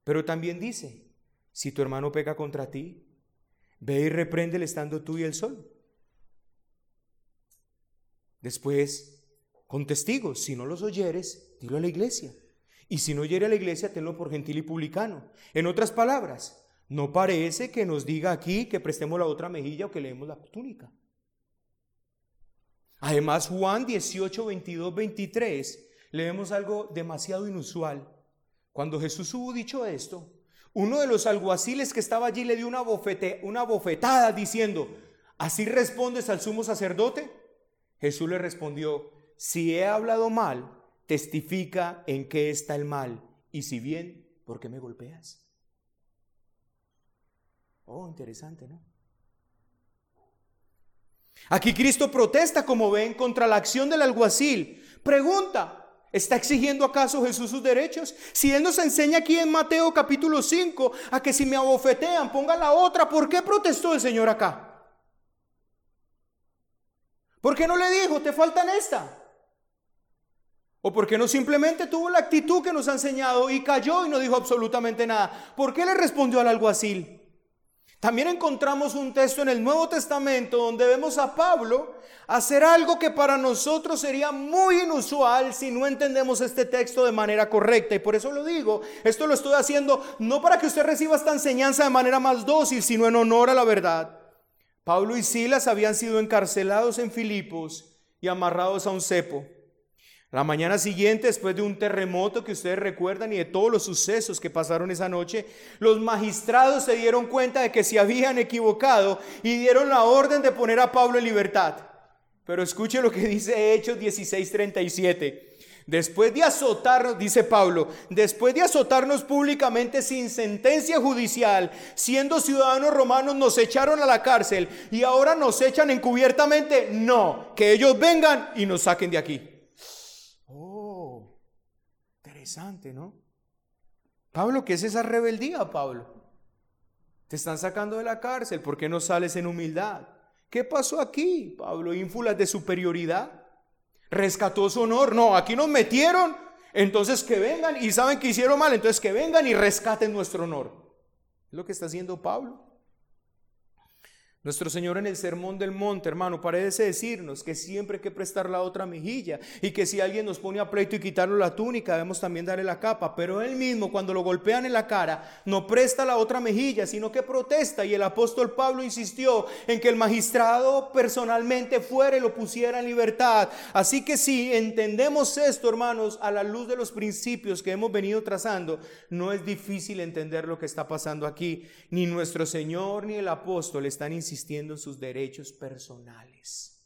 Pero también dice, si tu hermano peca contra ti, ve y repréndele estando tú y el sol. Después, con testigos, si no los oyeres, dilo a la iglesia. Y si no oyere a la iglesia, tenlo por gentil y publicano. En otras palabras, no parece que nos diga aquí que prestemos la otra mejilla o que leemos la túnica. Además, Juan 18, 22, 23, leemos algo demasiado inusual. Cuando Jesús hubo dicho esto, uno de los alguaciles que estaba allí le dio una, una bofetada diciendo, ¿así respondes al sumo sacerdote? Jesús le respondió, si he hablado mal, testifica en qué está el mal. Y si bien, ¿por qué me golpeas? Oh, interesante, ¿no? Aquí Cristo protesta, como ven, contra la acción del alguacil. Pregunta, ¿está exigiendo acaso Jesús sus derechos? Si Él nos enseña aquí en Mateo capítulo 5 a que si me abofetean, ponga la otra, ¿por qué protestó el Señor acá? ¿Por qué no le dijo, te faltan esta? ¿O por qué no simplemente tuvo la actitud que nos ha enseñado y cayó y no dijo absolutamente nada? ¿Por qué le respondió al alguacil? También encontramos un texto en el Nuevo Testamento donde vemos a Pablo hacer algo que para nosotros sería muy inusual si no entendemos este texto de manera correcta. Y por eso lo digo, esto lo estoy haciendo no para que usted reciba esta enseñanza de manera más dócil, sino en honor a la verdad. Pablo y Silas habían sido encarcelados en Filipos y amarrados a un cepo. La mañana siguiente, después de un terremoto que ustedes recuerdan y de todos los sucesos que pasaron esa noche, los magistrados se dieron cuenta de que se habían equivocado y dieron la orden de poner a Pablo en libertad. Pero escuche lo que dice Hechos 16:37. Después de azotarnos, dice Pablo, después de azotarnos públicamente sin sentencia judicial, siendo ciudadanos romanos, nos echaron a la cárcel y ahora nos echan encubiertamente. No, que ellos vengan y nos saquen de aquí. Interesante, ¿no? Pablo, ¿qué es esa rebeldía, Pablo? Te están sacando de la cárcel, ¿por qué no sales en humildad? ¿Qué pasó aquí, Pablo? ¿Ínfulas de superioridad? rescató su honor. No, aquí nos metieron, entonces que vengan y saben que hicieron mal, entonces que vengan y rescaten nuestro honor. Es lo que está haciendo Pablo. Nuestro Señor en el Sermón del Monte, hermano, parece decirnos que siempre hay que prestar la otra mejilla y que si alguien nos pone a pleito y quitarle la túnica, debemos también darle la capa. Pero él mismo, cuando lo golpean en la cara, no presta la otra mejilla, sino que protesta. Y el apóstol Pablo insistió en que el magistrado personalmente fuera y lo pusiera en libertad. Así que si entendemos esto, hermanos, a la luz de los principios que hemos venido trazando, no es difícil entender lo que está pasando aquí. Ni nuestro Señor ni el apóstol están insistiendo insistiendo en sus derechos personales.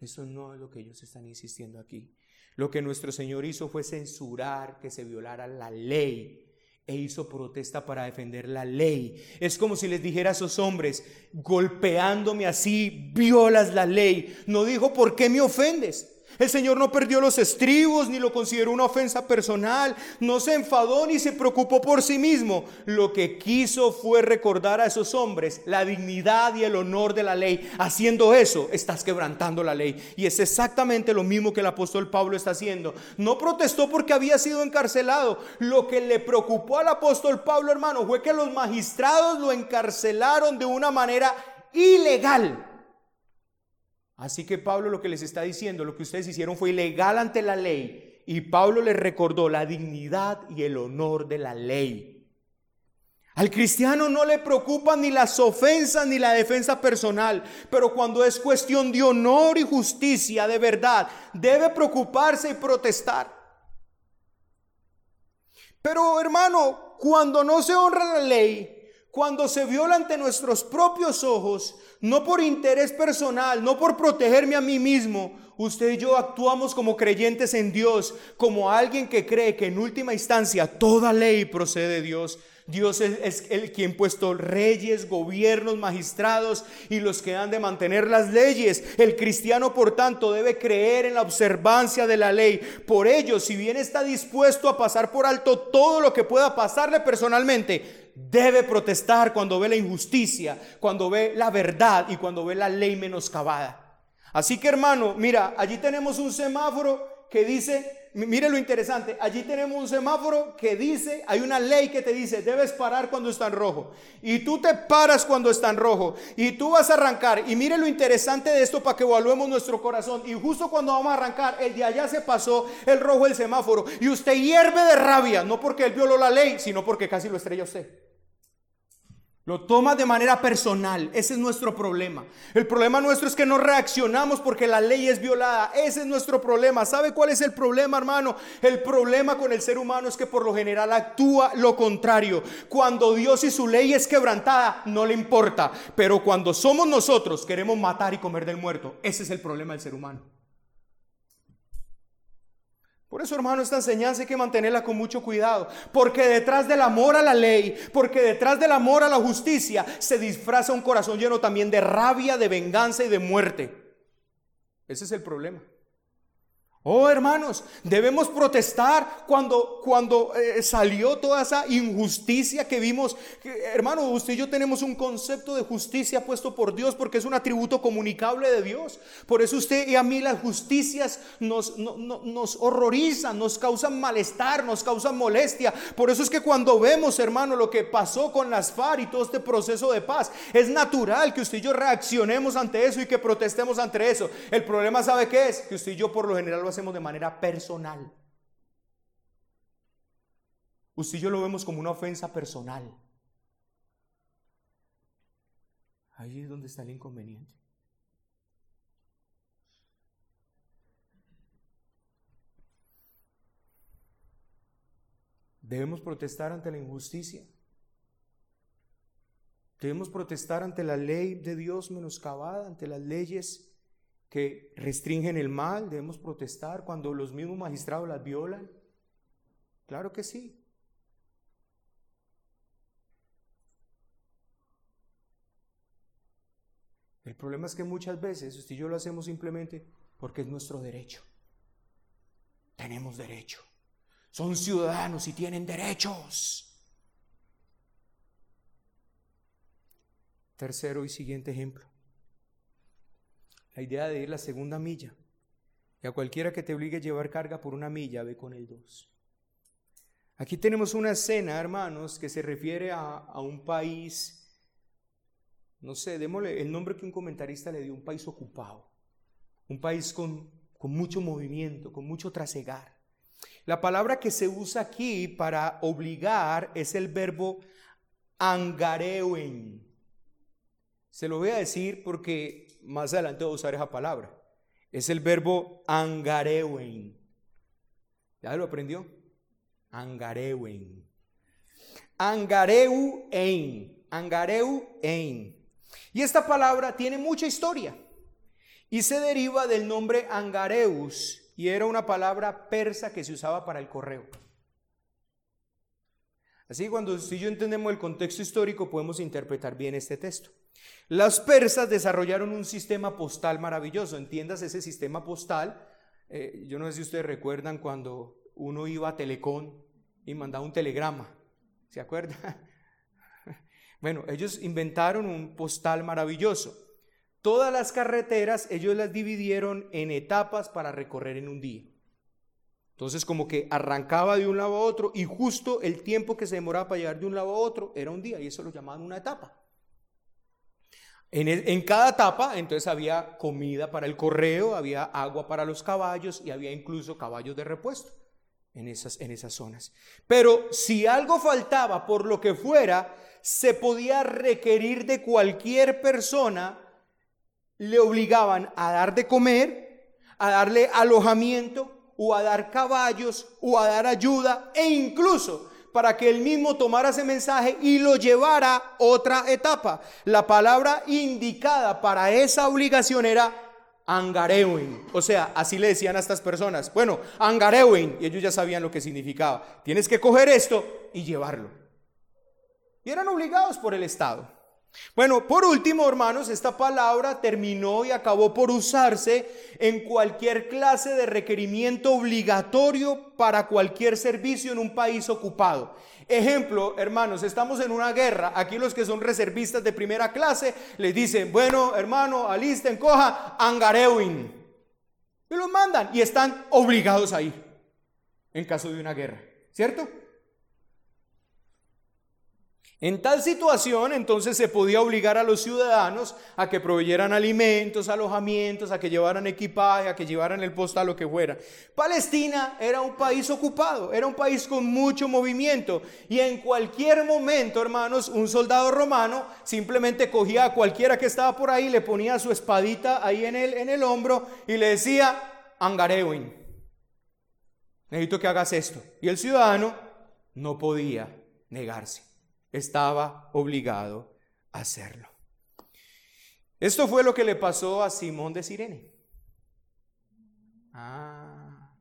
Eso no es lo que ellos están insistiendo aquí. Lo que nuestro Señor hizo fue censurar que se violara la ley e hizo protesta para defender la ley. Es como si les dijera a esos hombres, golpeándome así, violas la ley. No dijo, ¿por qué me ofendes? El Señor no perdió los estribos ni lo consideró una ofensa personal, no se enfadó ni se preocupó por sí mismo. Lo que quiso fue recordar a esos hombres la dignidad y el honor de la ley. Haciendo eso, estás quebrantando la ley. Y es exactamente lo mismo que el apóstol Pablo está haciendo. No protestó porque había sido encarcelado. Lo que le preocupó al apóstol Pablo, hermano, fue que los magistrados lo encarcelaron de una manera ilegal. Así que Pablo lo que les está diciendo, lo que ustedes hicieron fue ilegal ante la ley. Y Pablo les recordó la dignidad y el honor de la ley. Al cristiano no le preocupan ni las ofensas ni la defensa personal, pero cuando es cuestión de honor y justicia de verdad, debe preocuparse y protestar. Pero hermano, cuando no se honra la ley, cuando se viola ante nuestros propios ojos, no por interés personal, no por protegerme a mí mismo, usted y yo actuamos como creyentes en Dios, como alguien que cree que en última instancia toda ley procede de Dios. Dios es, el quien puesto reyes, gobiernos, magistrados y los que han de mantener las leyes. El cristiano, por tanto, debe creer en la observancia de la ley. Por ello, si bien está dispuesto a pasar por alto todo lo que pueda pasarle personalmente, debe protestar cuando ve la injusticia, cuando ve la verdad y cuando ve la ley menoscabada. Así que hermano, mira, allí tenemos un semáforo que dice, mire lo interesante, allí tenemos un semáforo que dice, hay una ley que te dice, debes parar cuando está en rojo. Y tú te paras cuando está en rojo. Y tú vas a arrancar. Y mire lo interesante de esto para que evaluemos nuestro corazón. Y justo cuando vamos a arrancar, el de allá se pasó el rojo del semáforo. Y usted hierve de rabia, no porque él violó la ley, sino porque casi lo estrella usted. Lo toma de manera personal. Ese es nuestro problema. El problema nuestro es que no reaccionamos porque la ley es violada. Ese es nuestro problema. ¿Sabe cuál es el problema, hermano? El problema con el ser humano es que por lo general actúa lo contrario. Cuando Dios y su ley es quebrantada, no le importa. Pero cuando somos nosotros, queremos matar y comer del muerto. Ese es el problema del ser humano. Por eso, hermano, esta enseñanza hay que mantenerla con mucho cuidado, porque detrás del amor a la ley, porque detrás del amor a la justicia, se disfraza un corazón lleno también de rabia, de venganza y de muerte. Ese es el problema. Oh, hermanos, debemos protestar cuando, cuando eh, salió toda esa injusticia que vimos. hermano, usted y yo tenemos un concepto de justicia puesto por Dios porque es un atributo comunicable de Dios. Por eso usted y a mí las justicias nos, nos horrorizan, nos causan malestar, nos causan molestia. Por eso es que cuando vemos, hermano, lo que pasó con las FAR y todo este proceso de paz, es natural que usted y yo reaccionemos ante eso y que protestemos ante eso. El problema, ¿sabe qué es? Que usted y yo por lo general lo hacemos de manera personal. Usted y yo lo vemos como una ofensa personal. Ahí es donde está el inconveniente. Debemos protestar ante la injusticia. Debemos protestar ante la ley de Dios menoscabada, ante las leyes que restringen el mal, debemos protestar cuando los mismos magistrados las violan. Claro que sí. El problema es que muchas veces usted y yo lo hacemos simplemente porque es nuestro derecho. Tenemos derecho. Son ciudadanos y tienen derechos. Tercero y siguiente ejemplo. La idea de ir la segunda milla. Y a cualquiera que te obligue a llevar carga por una milla, ve con el dos. Aquí tenemos una escena, hermanos, que se refiere a, a un país no sé, démosle el nombre que un comentarista le dio, un país ocupado, un país con, con mucho movimiento, con mucho trasegar. La palabra que se usa aquí para obligar es el verbo angareuen. Se lo voy a decir porque más adelante voy a usar esa palabra. Es el verbo angareuen. ¿Ya lo aprendió? Angareuen. Angareu Angareu y esta palabra tiene mucha historia y se deriva del nombre Angareus y era una palabra persa que se usaba para el correo. Así cuando si yo entendemos el contexto histórico podemos interpretar bien este texto. Los persas desarrollaron un sistema postal maravilloso. Entiendas ese sistema postal. Eh, yo no sé si ustedes recuerdan cuando uno iba a Telecom y mandaba un telegrama. ¿Se acuerdan? [LAUGHS] Bueno, ellos inventaron un postal maravilloso. Todas las carreteras ellos las dividieron en etapas para recorrer en un día. Entonces como que arrancaba de un lado a otro y justo el tiempo que se demoraba para llegar de un lado a otro era un día y eso lo llamaban una etapa. En, cada etapa entonces había comida para el correo, había agua para los caballos y había incluso caballos de repuesto en esas, en esas zonas. Pero si algo faltaba por lo que fuera, se podía requerir de cualquier persona, le obligaban a dar de comer, a darle alojamiento o a dar caballos o a dar ayuda e incluso para que él mismo tomara ese mensaje y lo llevara a otra etapa. La palabra indicada para esa obligación era angareuen. O sea, así le decían a estas personas, bueno, angareuen, y ellos ya sabían lo que significaba. Tienes que coger esto y llevarlo. Y eran obligados por el Estado. Bueno, por último, hermanos, esta palabra terminó y acabó por usarse en cualquier clase de requerimiento obligatorio para cualquier servicio en un país ocupado. Ejemplo, hermanos, estamos en una guerra. Aquí los que son reservistas de primera clase les dicen, bueno, hermano, alisten, coja, angarewin. Y los mandan y están obligados a ir en caso de una guerra, ¿cierto? En tal situación, entonces se podía obligar a los ciudadanos a que proveyeran alimentos, alojamientos, a que llevaran equipaje, a que llevaran el postal, lo que fuera. Palestina era un país ocupado, era un país con mucho movimiento y en cualquier momento, hermanos, un soldado romano simplemente cogía a cualquiera que estaba por ahí, le ponía su espadita ahí en el, en el hombro y le decía, angarewin, necesito que hagas esto. Y el ciudadano no podía negarse estaba obligado a hacerlo. Esto fue lo que le pasó a Simón de Sirene. Ah,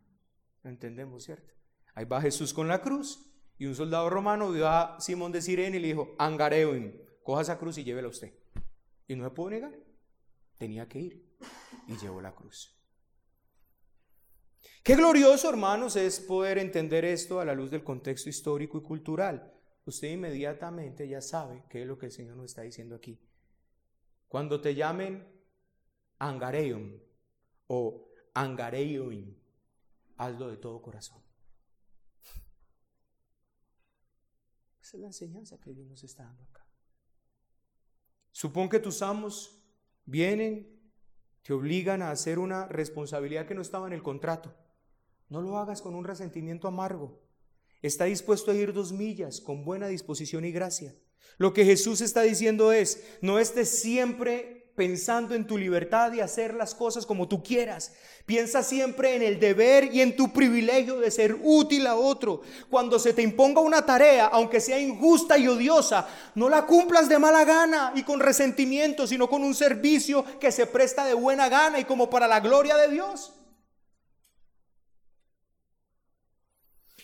lo entendemos, ¿cierto? Ahí va Jesús con la cruz y un soldado romano vio a Simón de Sirene y le dijo, Angareum, coja esa cruz y llévela usted. Y no se pudo negar, tenía que ir y llevó la cruz. Qué glorioso, hermanos, es poder entender esto a la luz del contexto histórico y cultural usted inmediatamente ya sabe qué es lo que el Señor nos está diciendo aquí. Cuando te llamen angareum o angareum, hazlo de todo corazón. Esa es la enseñanza que Dios nos está dando acá. Supón que tus amos vienen, te obligan a hacer una responsabilidad que no estaba en el contrato. No lo hagas con un resentimiento amargo. Está dispuesto a ir dos millas con buena disposición y gracia. Lo que Jesús está diciendo es, no estés siempre pensando en tu libertad de hacer las cosas como tú quieras. Piensa siempre en el deber y en tu privilegio de ser útil a otro. Cuando se te imponga una tarea, aunque sea injusta y odiosa, no la cumplas de mala gana y con resentimiento, sino con un servicio que se presta de buena gana y como para la gloria de Dios.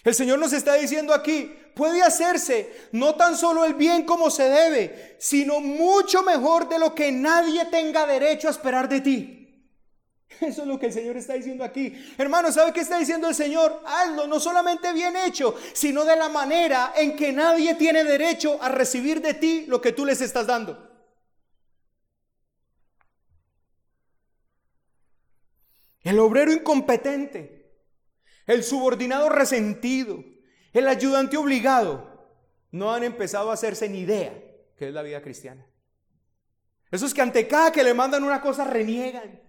El Señor nos está diciendo aquí, puede hacerse no tan solo el bien como se debe, sino mucho mejor de lo que nadie tenga derecho a esperar de ti. [LAUGHS] Eso es lo que el Señor está diciendo aquí. Hermano, ¿sabe qué está diciendo el Señor? Hazlo no solamente bien hecho, sino de la manera en que nadie tiene derecho a recibir de ti lo que tú les estás dando. El obrero incompetente el subordinado resentido, el ayudante obligado, no han empezado a hacerse ni idea que es la vida cristiana. Esos que ante cada que le mandan una cosa reniegan.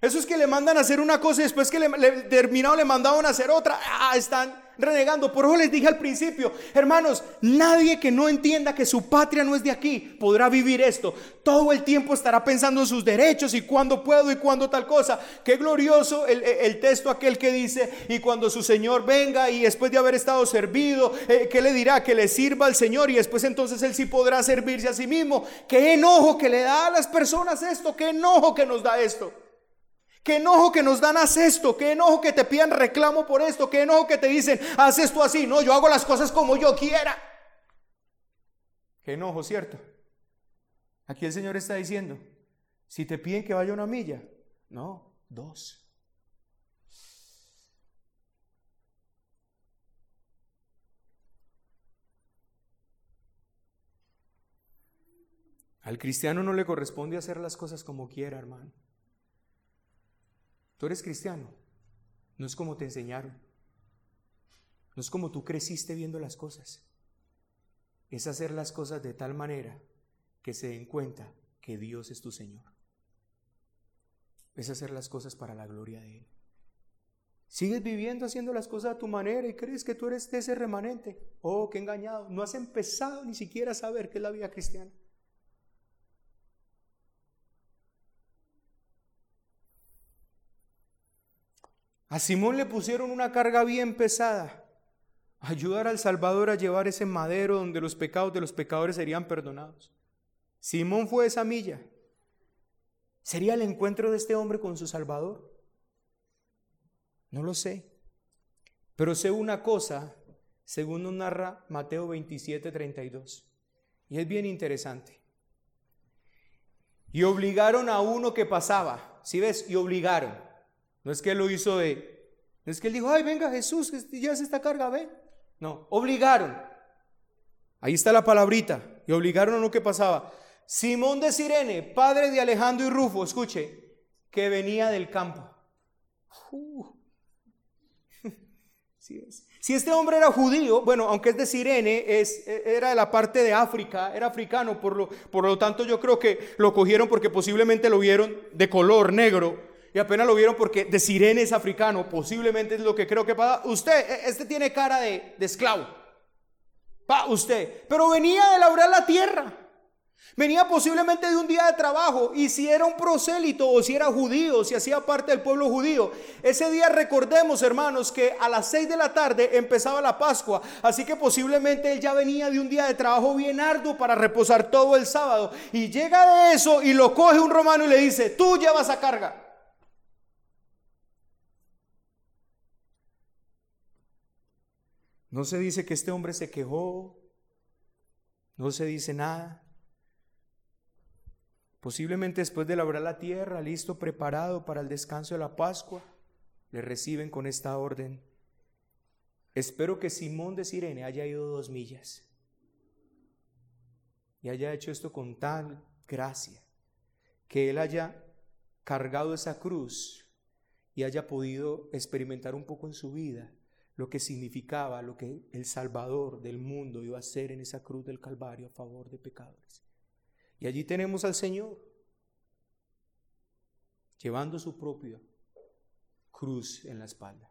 Esos que le mandan a hacer una cosa y después que le, terminado le mandaban a hacer otra, ah, están renegando. Por eso les dije al principio, hermanos, nadie que no entienda que su patria no es de aquí podrá vivir esto. Todo el tiempo estará pensando en sus derechos y cuándo puedo y cuándo tal cosa. Qué glorioso el, texto aquel que dice, y cuando su Señor venga y después de haber estado servido, eh, ¿qué le dirá? Que le sirva al Señor y después entonces él sí podrá servirse a sí mismo. Qué enojo que le da a las personas esto, qué enojo que nos da esto. Qué enojo que nos dan, haz esto. Qué enojo que te pidan reclamo por esto. Qué enojo que te dicen, haz esto así. No, yo hago las cosas como yo quiera. Qué enojo, ¿cierto? Aquí el Señor está diciendo, si te piden que vaya una milla, no, dos. Al cristiano no le corresponde hacer las cosas como quiera, hermano. Tú eres cristiano. No es como te enseñaron. No es como tú creciste viendo las cosas. Es hacer las cosas de tal manera que se den cuenta que Dios es tu Señor. Es hacer las cosas para la gloria de Él. Sigues viviendo haciendo las cosas a tu manera y crees que tú eres de ese remanente. Oh, qué engañado. No has empezado ni siquiera a saber qué es la vida cristiana. A Simón le pusieron una carga bien pesada. Ayudar al Salvador a llevar ese madero donde los pecados de los pecadores serían perdonados. Simón fue esa milla. ¿Sería el encuentro de este hombre con su Salvador? No lo sé. Pero sé una cosa, según nos narra Mateo 27, 32. Y es bien interesante. Y obligaron a uno que pasaba. ¿Sí ves? Y obligaron. No es que él lo hizo de, no es que él dijo, ay, venga Jesús, ya se esta carga, ve. No, obligaron. Ahí está la palabrita. Y obligaron a lo que pasaba. Simón de Sirene, padre de Alejandro y Rufo, escuche, que venía del campo. [LAUGHS] Si este hombre era judío, bueno, aunque es de Sirene, es, era de la parte de África, era africano, por lo, por lo tanto yo creo que lo cogieron porque posiblemente lo vieron de color negro y apenas lo vieron porque de sirene es africano, posiblemente es lo que creo que pasa. Usted, e, este tiene cara de, esclavo. Pa, usted. Pero venía de labrar la tierra. Venía posiblemente de un día de trabajo y si era un prosélito o si era judío, si hacía parte del pueblo judío, ese día recordemos hermanos que a las seis de la tarde empezaba la Pascua, así que posiblemente él ya venía de un día de trabajo bien arduo para reposar todo el sábado y llega de eso y lo coge un romano y le dice, tú llevas a carga. No se dice que este hombre se quejó, no se dice nada. Posiblemente después de labrar la tierra, listo, preparado para el descanso de la Pascua, le reciben con esta orden. Espero que Simón de Sirene haya ido dos millas y haya hecho esto con tal gracia, que él haya cargado esa cruz y haya podido experimentar un poco en su vida lo que significaba lo que el Salvador del mundo iba a hacer en esa cruz del Calvario a favor de pecadores. Y allí tenemos al Señor llevando su propia cruz en la espalda.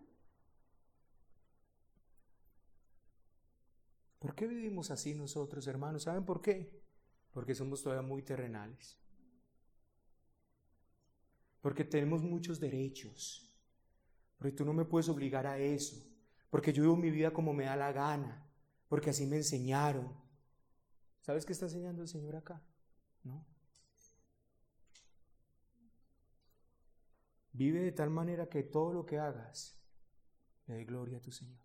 ¿Por qué vivimos así nosotros, hermanos? ¿Saben por qué? Porque somos todavía muy terrenales. porque tenemos muchos derechos. Porque tú no me puedes obligar a eso, porque yo vivo mi vida como me da la gana, porque así me enseñaron. ¿Sabes qué está enseñando el Señor acá? ¿No? Vive de tal manera que todo lo que hagas le dé gloria a tu Señor.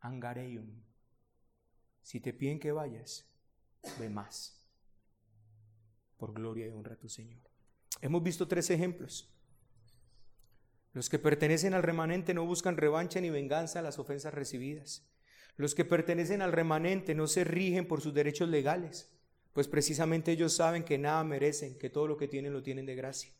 Angareium. Si te piden que vayas, ve más. Por gloria y honra a tu Señor. Hemos visto tres ejemplos. Los que pertenecen al remanente no buscan revancha ni venganza a las ofensas recibidas. Los que pertenecen al remanente no se rigen por sus derechos legales, pues precisamente ellos saben que nada merecen, que todo lo que tienen lo tienen de gracia.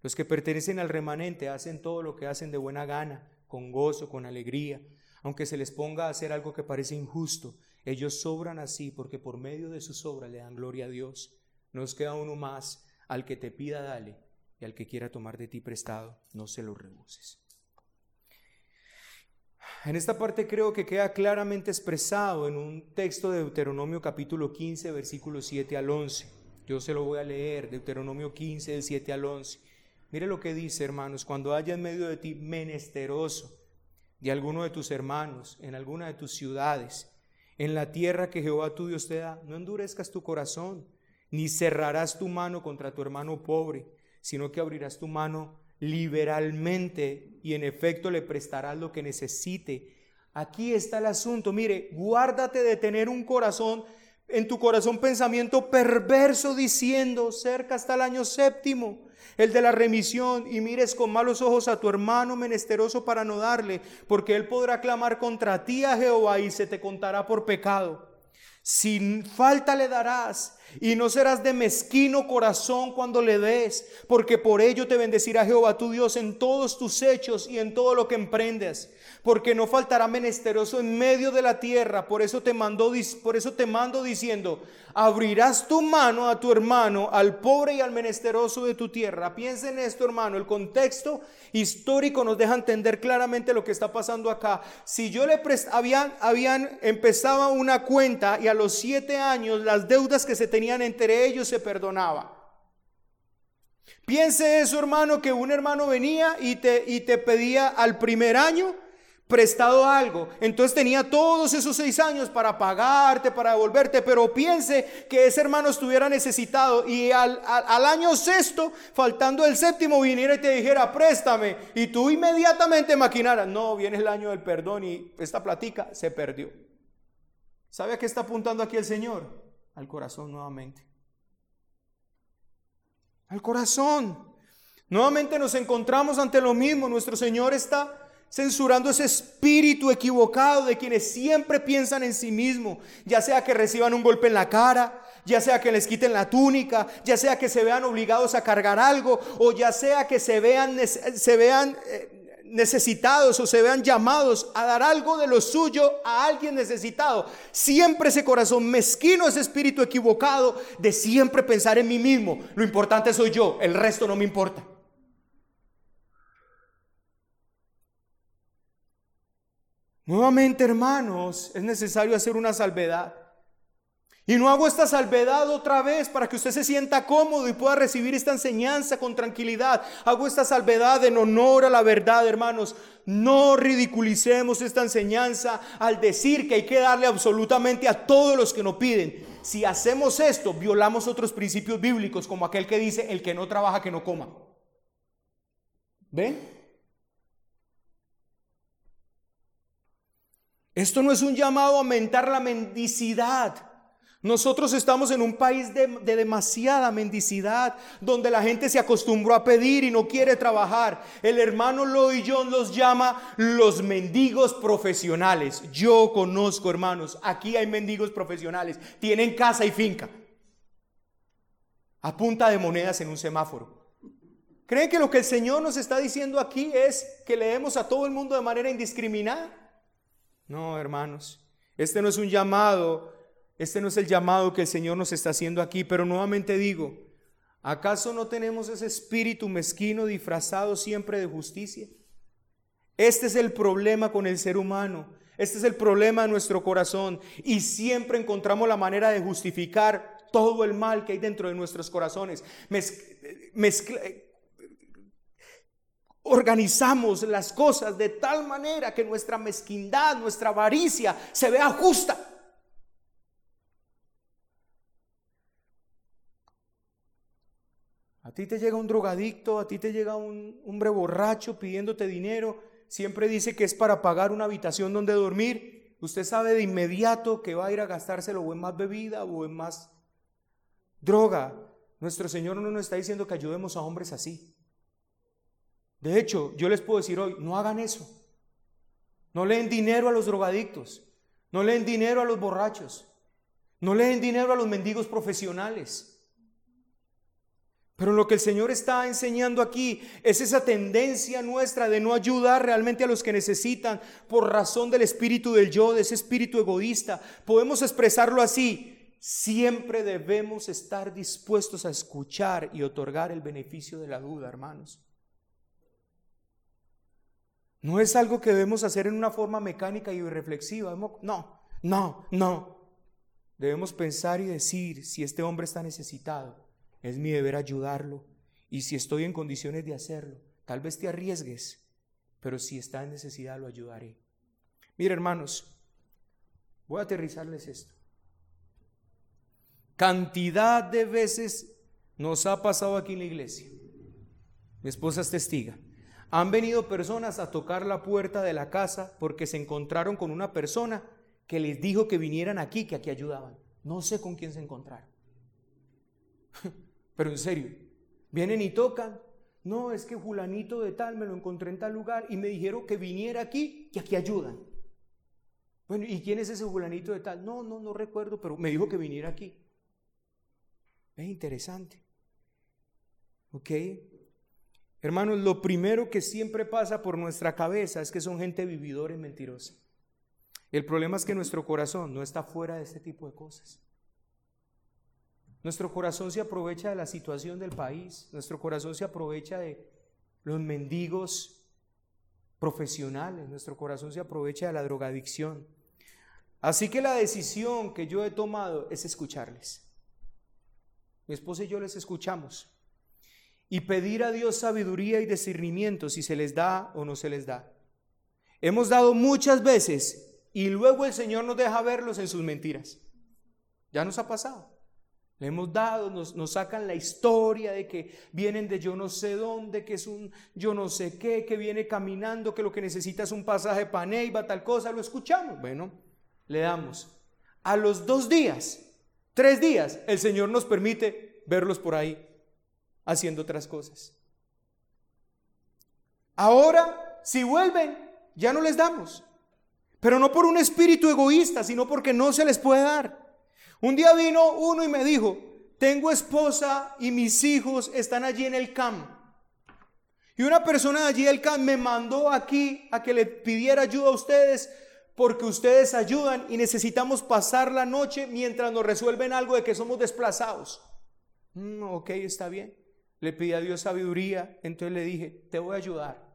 Los que pertenecen al remanente hacen todo lo que hacen de buena gana, con gozo, con alegría, aunque se les ponga a hacer algo que parece injusto. Ellos sobran así porque por medio de sus obras le dan gloria a Dios. Nos queda uno más, al que te pida dale, y al que quiera tomar de ti prestado, no se lo rehuses. En esta parte creo que queda claramente expresado en un texto de Deuteronomio capítulo 15, versículos 7 al 11. Yo se lo voy a leer, Deuteronomio 15, del 7 al 11. Mire lo que dice, hermanos, cuando haya en medio de ti menesteroso de alguno de tus hermanos, en alguna de tus ciudades, en la tierra que Jehová tu Dios te da, no endurezcas tu corazón, ni cerrarás tu mano contra tu hermano pobre, sino que abrirás tu mano liberalmente y en efecto le prestarás lo que necesite. Aquí está el asunto. Mire, guárdate de tener un corazón, en tu corazón pensamiento perverso diciendo, cerca hasta el año séptimo, el de la remisión, y mires con malos ojos a tu hermano menesteroso para no darle, porque él podrá clamar contra ti a Jehová y se te contará por pecado. Sin falta le darás y no serás de mezquino corazón cuando le des, porque por ello te bendecirá Jehová tu Dios en todos tus hechos y en todo lo que emprendes, porque no faltará menesteroso en medio de la tierra, por eso te mando por eso te mando diciendo, abrirás tu mano a tu hermano, al pobre y al menesteroso de tu tierra. Piensa en esto, hermano, el contexto histórico nos deja entender claramente lo que está pasando acá. Si yo le habían habían empezaba una cuenta y a los siete años las deudas que se tenían entre ellos se perdonaba. Piense eso, hermano, que un hermano venía y te, y te pedía al primer año prestado algo. Entonces tenía todos esos seis años para pagarte, para devolverte, pero piense que ese hermano estuviera necesitado y al, al, año sexto, faltando el séptimo, viniera y te dijera, préstame, y tú inmediatamente maquinaras, no, viene el año del perdón y esta platica se perdió. ¿Sabe a qué está apuntando aquí el Señor? Al corazón nuevamente. Al corazón. Nuevamente nos encontramos ante lo mismo. Nuestro Señor está censurando ese espíritu equivocado de quienes siempre piensan en sí mismo, ya sea que reciban un golpe en la cara, ya sea que les quiten la túnica, ya sea que se vean obligados a cargar algo, o ya sea que se vean, se vean eh, necesitados o se vean llamados a dar algo de lo suyo a alguien necesitado. Siempre ese corazón mezquino, ese espíritu equivocado de siempre pensar en mí mismo. Lo importante soy yo, el resto no me importa. Nuevamente, hermanos, es necesario hacer una salvedad. Y no hago esta salvedad otra vez para que usted se sienta cómodo y pueda recibir esta enseñanza con tranquilidad. Hago esta salvedad en honor a la verdad, hermanos. No ridiculicemos esta enseñanza al decir que hay que darle absolutamente a todos los que nos piden. Si hacemos esto, violamos otros principios bíblicos, como aquel que dice, el que no trabaja, que no coma. ¿Ven? Esto no es un llamado a aumentar la mendicidad. Nosotros estamos en un país de, demasiada mendicidad, donde la gente se acostumbró a pedir y no quiere trabajar. El hermano Lloyd John los llama los mendigos profesionales. Yo conozco, hermanos, aquí hay mendigos profesionales, tienen casa y finca, a punta de monedas en un semáforo. ¿Creen que lo que el Señor nos está diciendo aquí es que leemos a todo el mundo de manera indiscriminada? No, hermanos, este no es un llamado este no es el llamado que el Señor nos está haciendo aquí, pero nuevamente digo, ¿acaso no tenemos ese espíritu mezquino disfrazado siempre de justicia? Este es el problema con el ser humano. Este es el problema de nuestro corazón. Y siempre encontramos la manera de justificar todo el mal que hay dentro de nuestros corazones. organizamos las cosas de tal manera que nuestra mezquindad, nuestra avaricia se vea justa. A ti te llega un drogadicto, a ti te llega un hombre borracho pidiéndote dinero, siempre dice que es para pagar una habitación donde dormir. Usted sabe de inmediato que va a ir a gastárselo o en más bebida o en más droga. Nuestro Señor no nos está diciendo que ayudemos a hombres así. De hecho, yo les puedo decir hoy, no hagan eso. No leen dinero a los drogadictos. No leen dinero a los borrachos. No leen dinero a los mendigos profesionales. Pero lo que el Señor está enseñando aquí es esa tendencia nuestra de no ayudar realmente a los que necesitan por razón del espíritu del yo, de ese espíritu egoísta. Podemos expresarlo así. Siempre debemos estar dispuestos a escuchar y otorgar el beneficio de la duda, hermanos. No es algo que debemos hacer en una forma mecánica y reflexiva. No, no, no. Debemos pensar y decir si este hombre está necesitado es mi deber ayudarlo. Y si estoy en condiciones de hacerlo, tal vez te arriesgues, pero si está en necesidad lo ayudaré. Mira, hermanos, voy a aterrizarles esto. Cantidad de veces nos ha pasado aquí en la iglesia. Mi esposa es testiga. Han venido personas a tocar la puerta de la casa porque se encontraron con una persona que les dijo que vinieran aquí, que aquí ayudaban. No sé con quién se encontraron. [LAUGHS] Pero en serio, vienen y tocan. No, es que fulanito de tal me lo encontré en tal lugar y me dijeron que viniera aquí, que aquí ayudan. Bueno, ¿y quién es ese fulanito de tal? No, no, no recuerdo, pero me dijo que viniera aquí. Es interesante. ¿Ok? Hermanos, lo primero que siempre pasa por nuestra cabeza es que son gente vividora y mentirosa. El problema es que nuestro corazón no está fuera de este tipo de cosas. Nuestro corazón se aprovecha de la situación del país, nuestro corazón se aprovecha de los mendigos profesionales, nuestro corazón se aprovecha de la drogadicción. Así que la decisión que yo he tomado es escucharles. Mi esposa y yo les escuchamos y pedir a Dios sabiduría y discernimiento si se les da o no se les da. Hemos dado muchas veces y luego el Señor nos deja verlos en sus mentiras. Ya nos ha pasado. Le hemos dado, nos, sacan la historia de que vienen de yo no sé dónde, que es un yo no sé qué, que viene caminando, que lo que necesita es un pasaje para Neiva, tal cosa, lo escuchamos. Bueno, le damos. A los dos días, tres días, el Señor nos permite verlos por ahí haciendo otras cosas. Ahora, si vuelven, ya no les damos. Pero no por un espíritu egoísta, sino porque no se les puede dar. Un día vino uno y me dijo, tengo esposa y mis hijos están allí en el camp. Y una persona de allí del camp me mandó aquí a que le pidiera ayuda a ustedes porque ustedes ayudan y necesitamos pasar la noche mientras nos resuelven algo de que somos desplazados. Mm, ok, está bien. Le pedí a Dios sabiduría, entonces le dije, te voy a ayudar.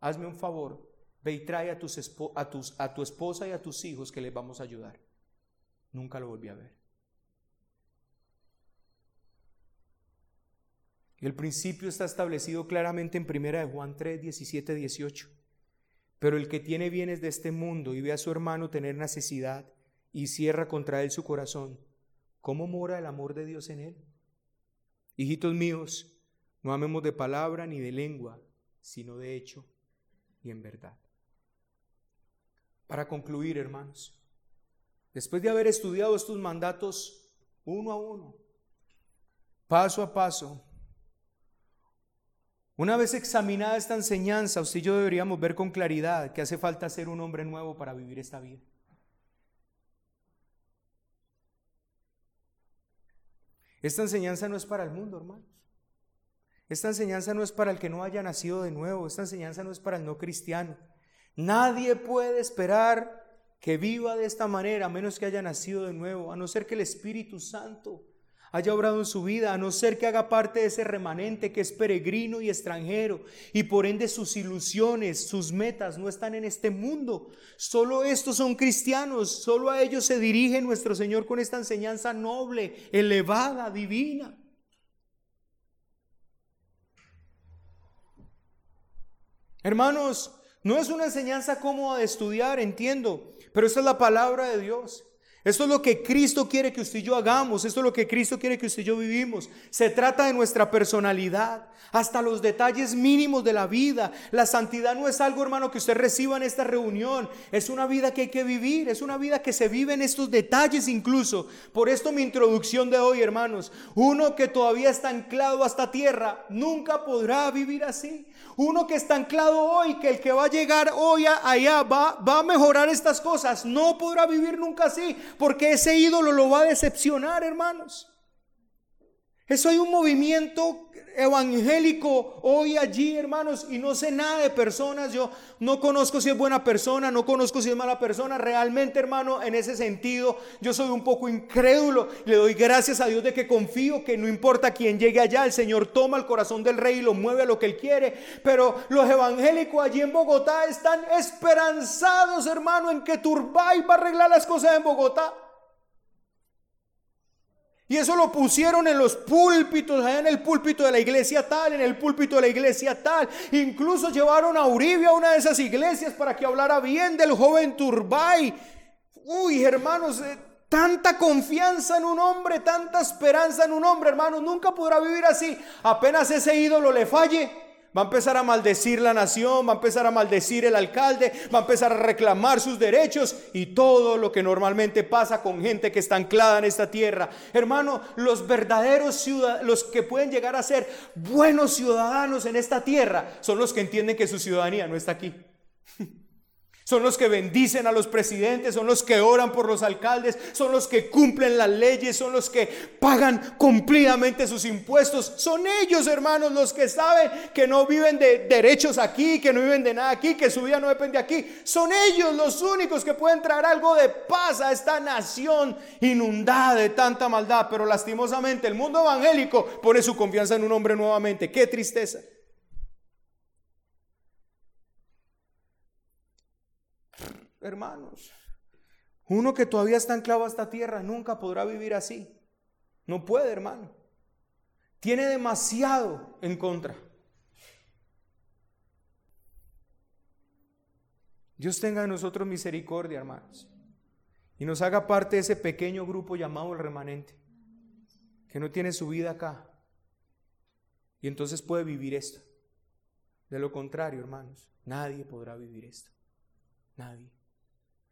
Hazme un favor, ve y trae a, tus, a, tus, a tu esposa y a tus hijos que les vamos a ayudar. Nunca lo volví a ver. El principio está establecido claramente en 1 Juan 3, 17, 18. Pero el que tiene bienes de este mundo y ve a su hermano tener necesidad y cierra contra él su corazón, ¿cómo mora el amor de Dios en él? Hijitos míos, no amemos de palabra ni de lengua, sino de hecho y en verdad. Para concluir, hermanos, después de haber estudiado estos mandatos uno a uno, paso a paso, una vez examinada esta enseñanza, usted y yo deberíamos ver con claridad que hace falta ser un hombre nuevo para vivir esta vida. Esta enseñanza no es para el mundo, hermanos. Esta enseñanza no es para el que no haya nacido de nuevo. Esta enseñanza no es para el no cristiano. Nadie puede esperar que viva de esta manera a menos que haya nacido de nuevo, a no ser que el Espíritu Santo haya obrado en su vida, a no ser que haga parte de ese remanente que es peregrino y extranjero, y por ende sus ilusiones, sus metas no están en este mundo. Solo estos son cristianos, solo a ellos se dirige nuestro Señor con esta enseñanza noble, elevada, divina. Hermanos, no es una enseñanza cómoda de estudiar, entiendo, pero esta es la palabra de Dios. Esto es lo que Cristo quiere que usted y yo hagamos, esto es lo que Cristo quiere que usted y yo vivimos. Se trata de nuestra personalidad, hasta los detalles mínimos de la vida. La santidad no es algo, hermano, que usted reciba en esta reunión, es una vida que hay que vivir, es una vida que se vive en estos detalles incluso. Por esto mi introducción de hoy, hermanos, uno que todavía está anclado a esta tierra, nunca podrá vivir así. Uno que está anclado hoy, que el que va a llegar hoy allá va, va a mejorar estas cosas, no podrá vivir nunca así, porque ese ídolo lo va a decepcionar, hermanos. Eso hay un movimiento evangélico hoy allí, hermanos, y no sé nada de personas. Yo no conozco si es buena persona, no conozco si es mala persona. Realmente, hermano, en ese sentido, yo soy un poco incrédulo. Le doy gracias a Dios de que confío que no importa quién llegue allá, el Señor toma el corazón del rey y lo mueve a lo que él quiere. Pero los evangélicos allí en Bogotá están esperanzados, hermano, en que Turbay va a arreglar las cosas en Bogotá. Y eso lo pusieron en los púlpitos, allá en el púlpito de la iglesia tal, en el púlpito de la iglesia tal. Incluso llevaron a Uribe a una de esas iglesias para que hablara bien del joven Turbay. Uy, hermanos, eh, tanta confianza en un hombre, tanta esperanza en un hombre, hermanos, nunca podrá vivir así. Apenas ese ídolo le falle, Va a empezar a maldecir la nación, va a empezar a maldecir el alcalde, va a empezar a reclamar sus derechos y todo lo que normalmente pasa con gente que está anclada en esta tierra. Hermano, los verdaderos ciudadanos, los que pueden llegar a ser buenos ciudadanos en esta tierra, son los que entienden que su ciudadanía no está aquí. [LAUGHS] Son los que bendicen a los presidentes, son los que oran por los alcaldes, son los que cumplen las leyes, son los que pagan cumplidamente sus impuestos. Son ellos, hermanos, los que saben que no viven de derechos aquí, que no viven de nada aquí, que su vida no depende aquí. Son ellos los únicos que pueden traer algo de paz a esta nación inundada de tanta maldad. Pero lastimosamente el mundo evangélico pone su confianza en un hombre nuevamente. Qué tristeza. Hermanos. Uno que todavía está anclado a esta tierra nunca podrá vivir así. No puede, hermano. Tiene demasiado en contra. Dios tenga en nosotros misericordia, hermanos. Y nos haga parte de ese pequeño grupo llamado el remanente, que no tiene su vida acá. Y entonces puede vivir esto. De lo contrario, hermanos, nadie podrá vivir esto. Nadie.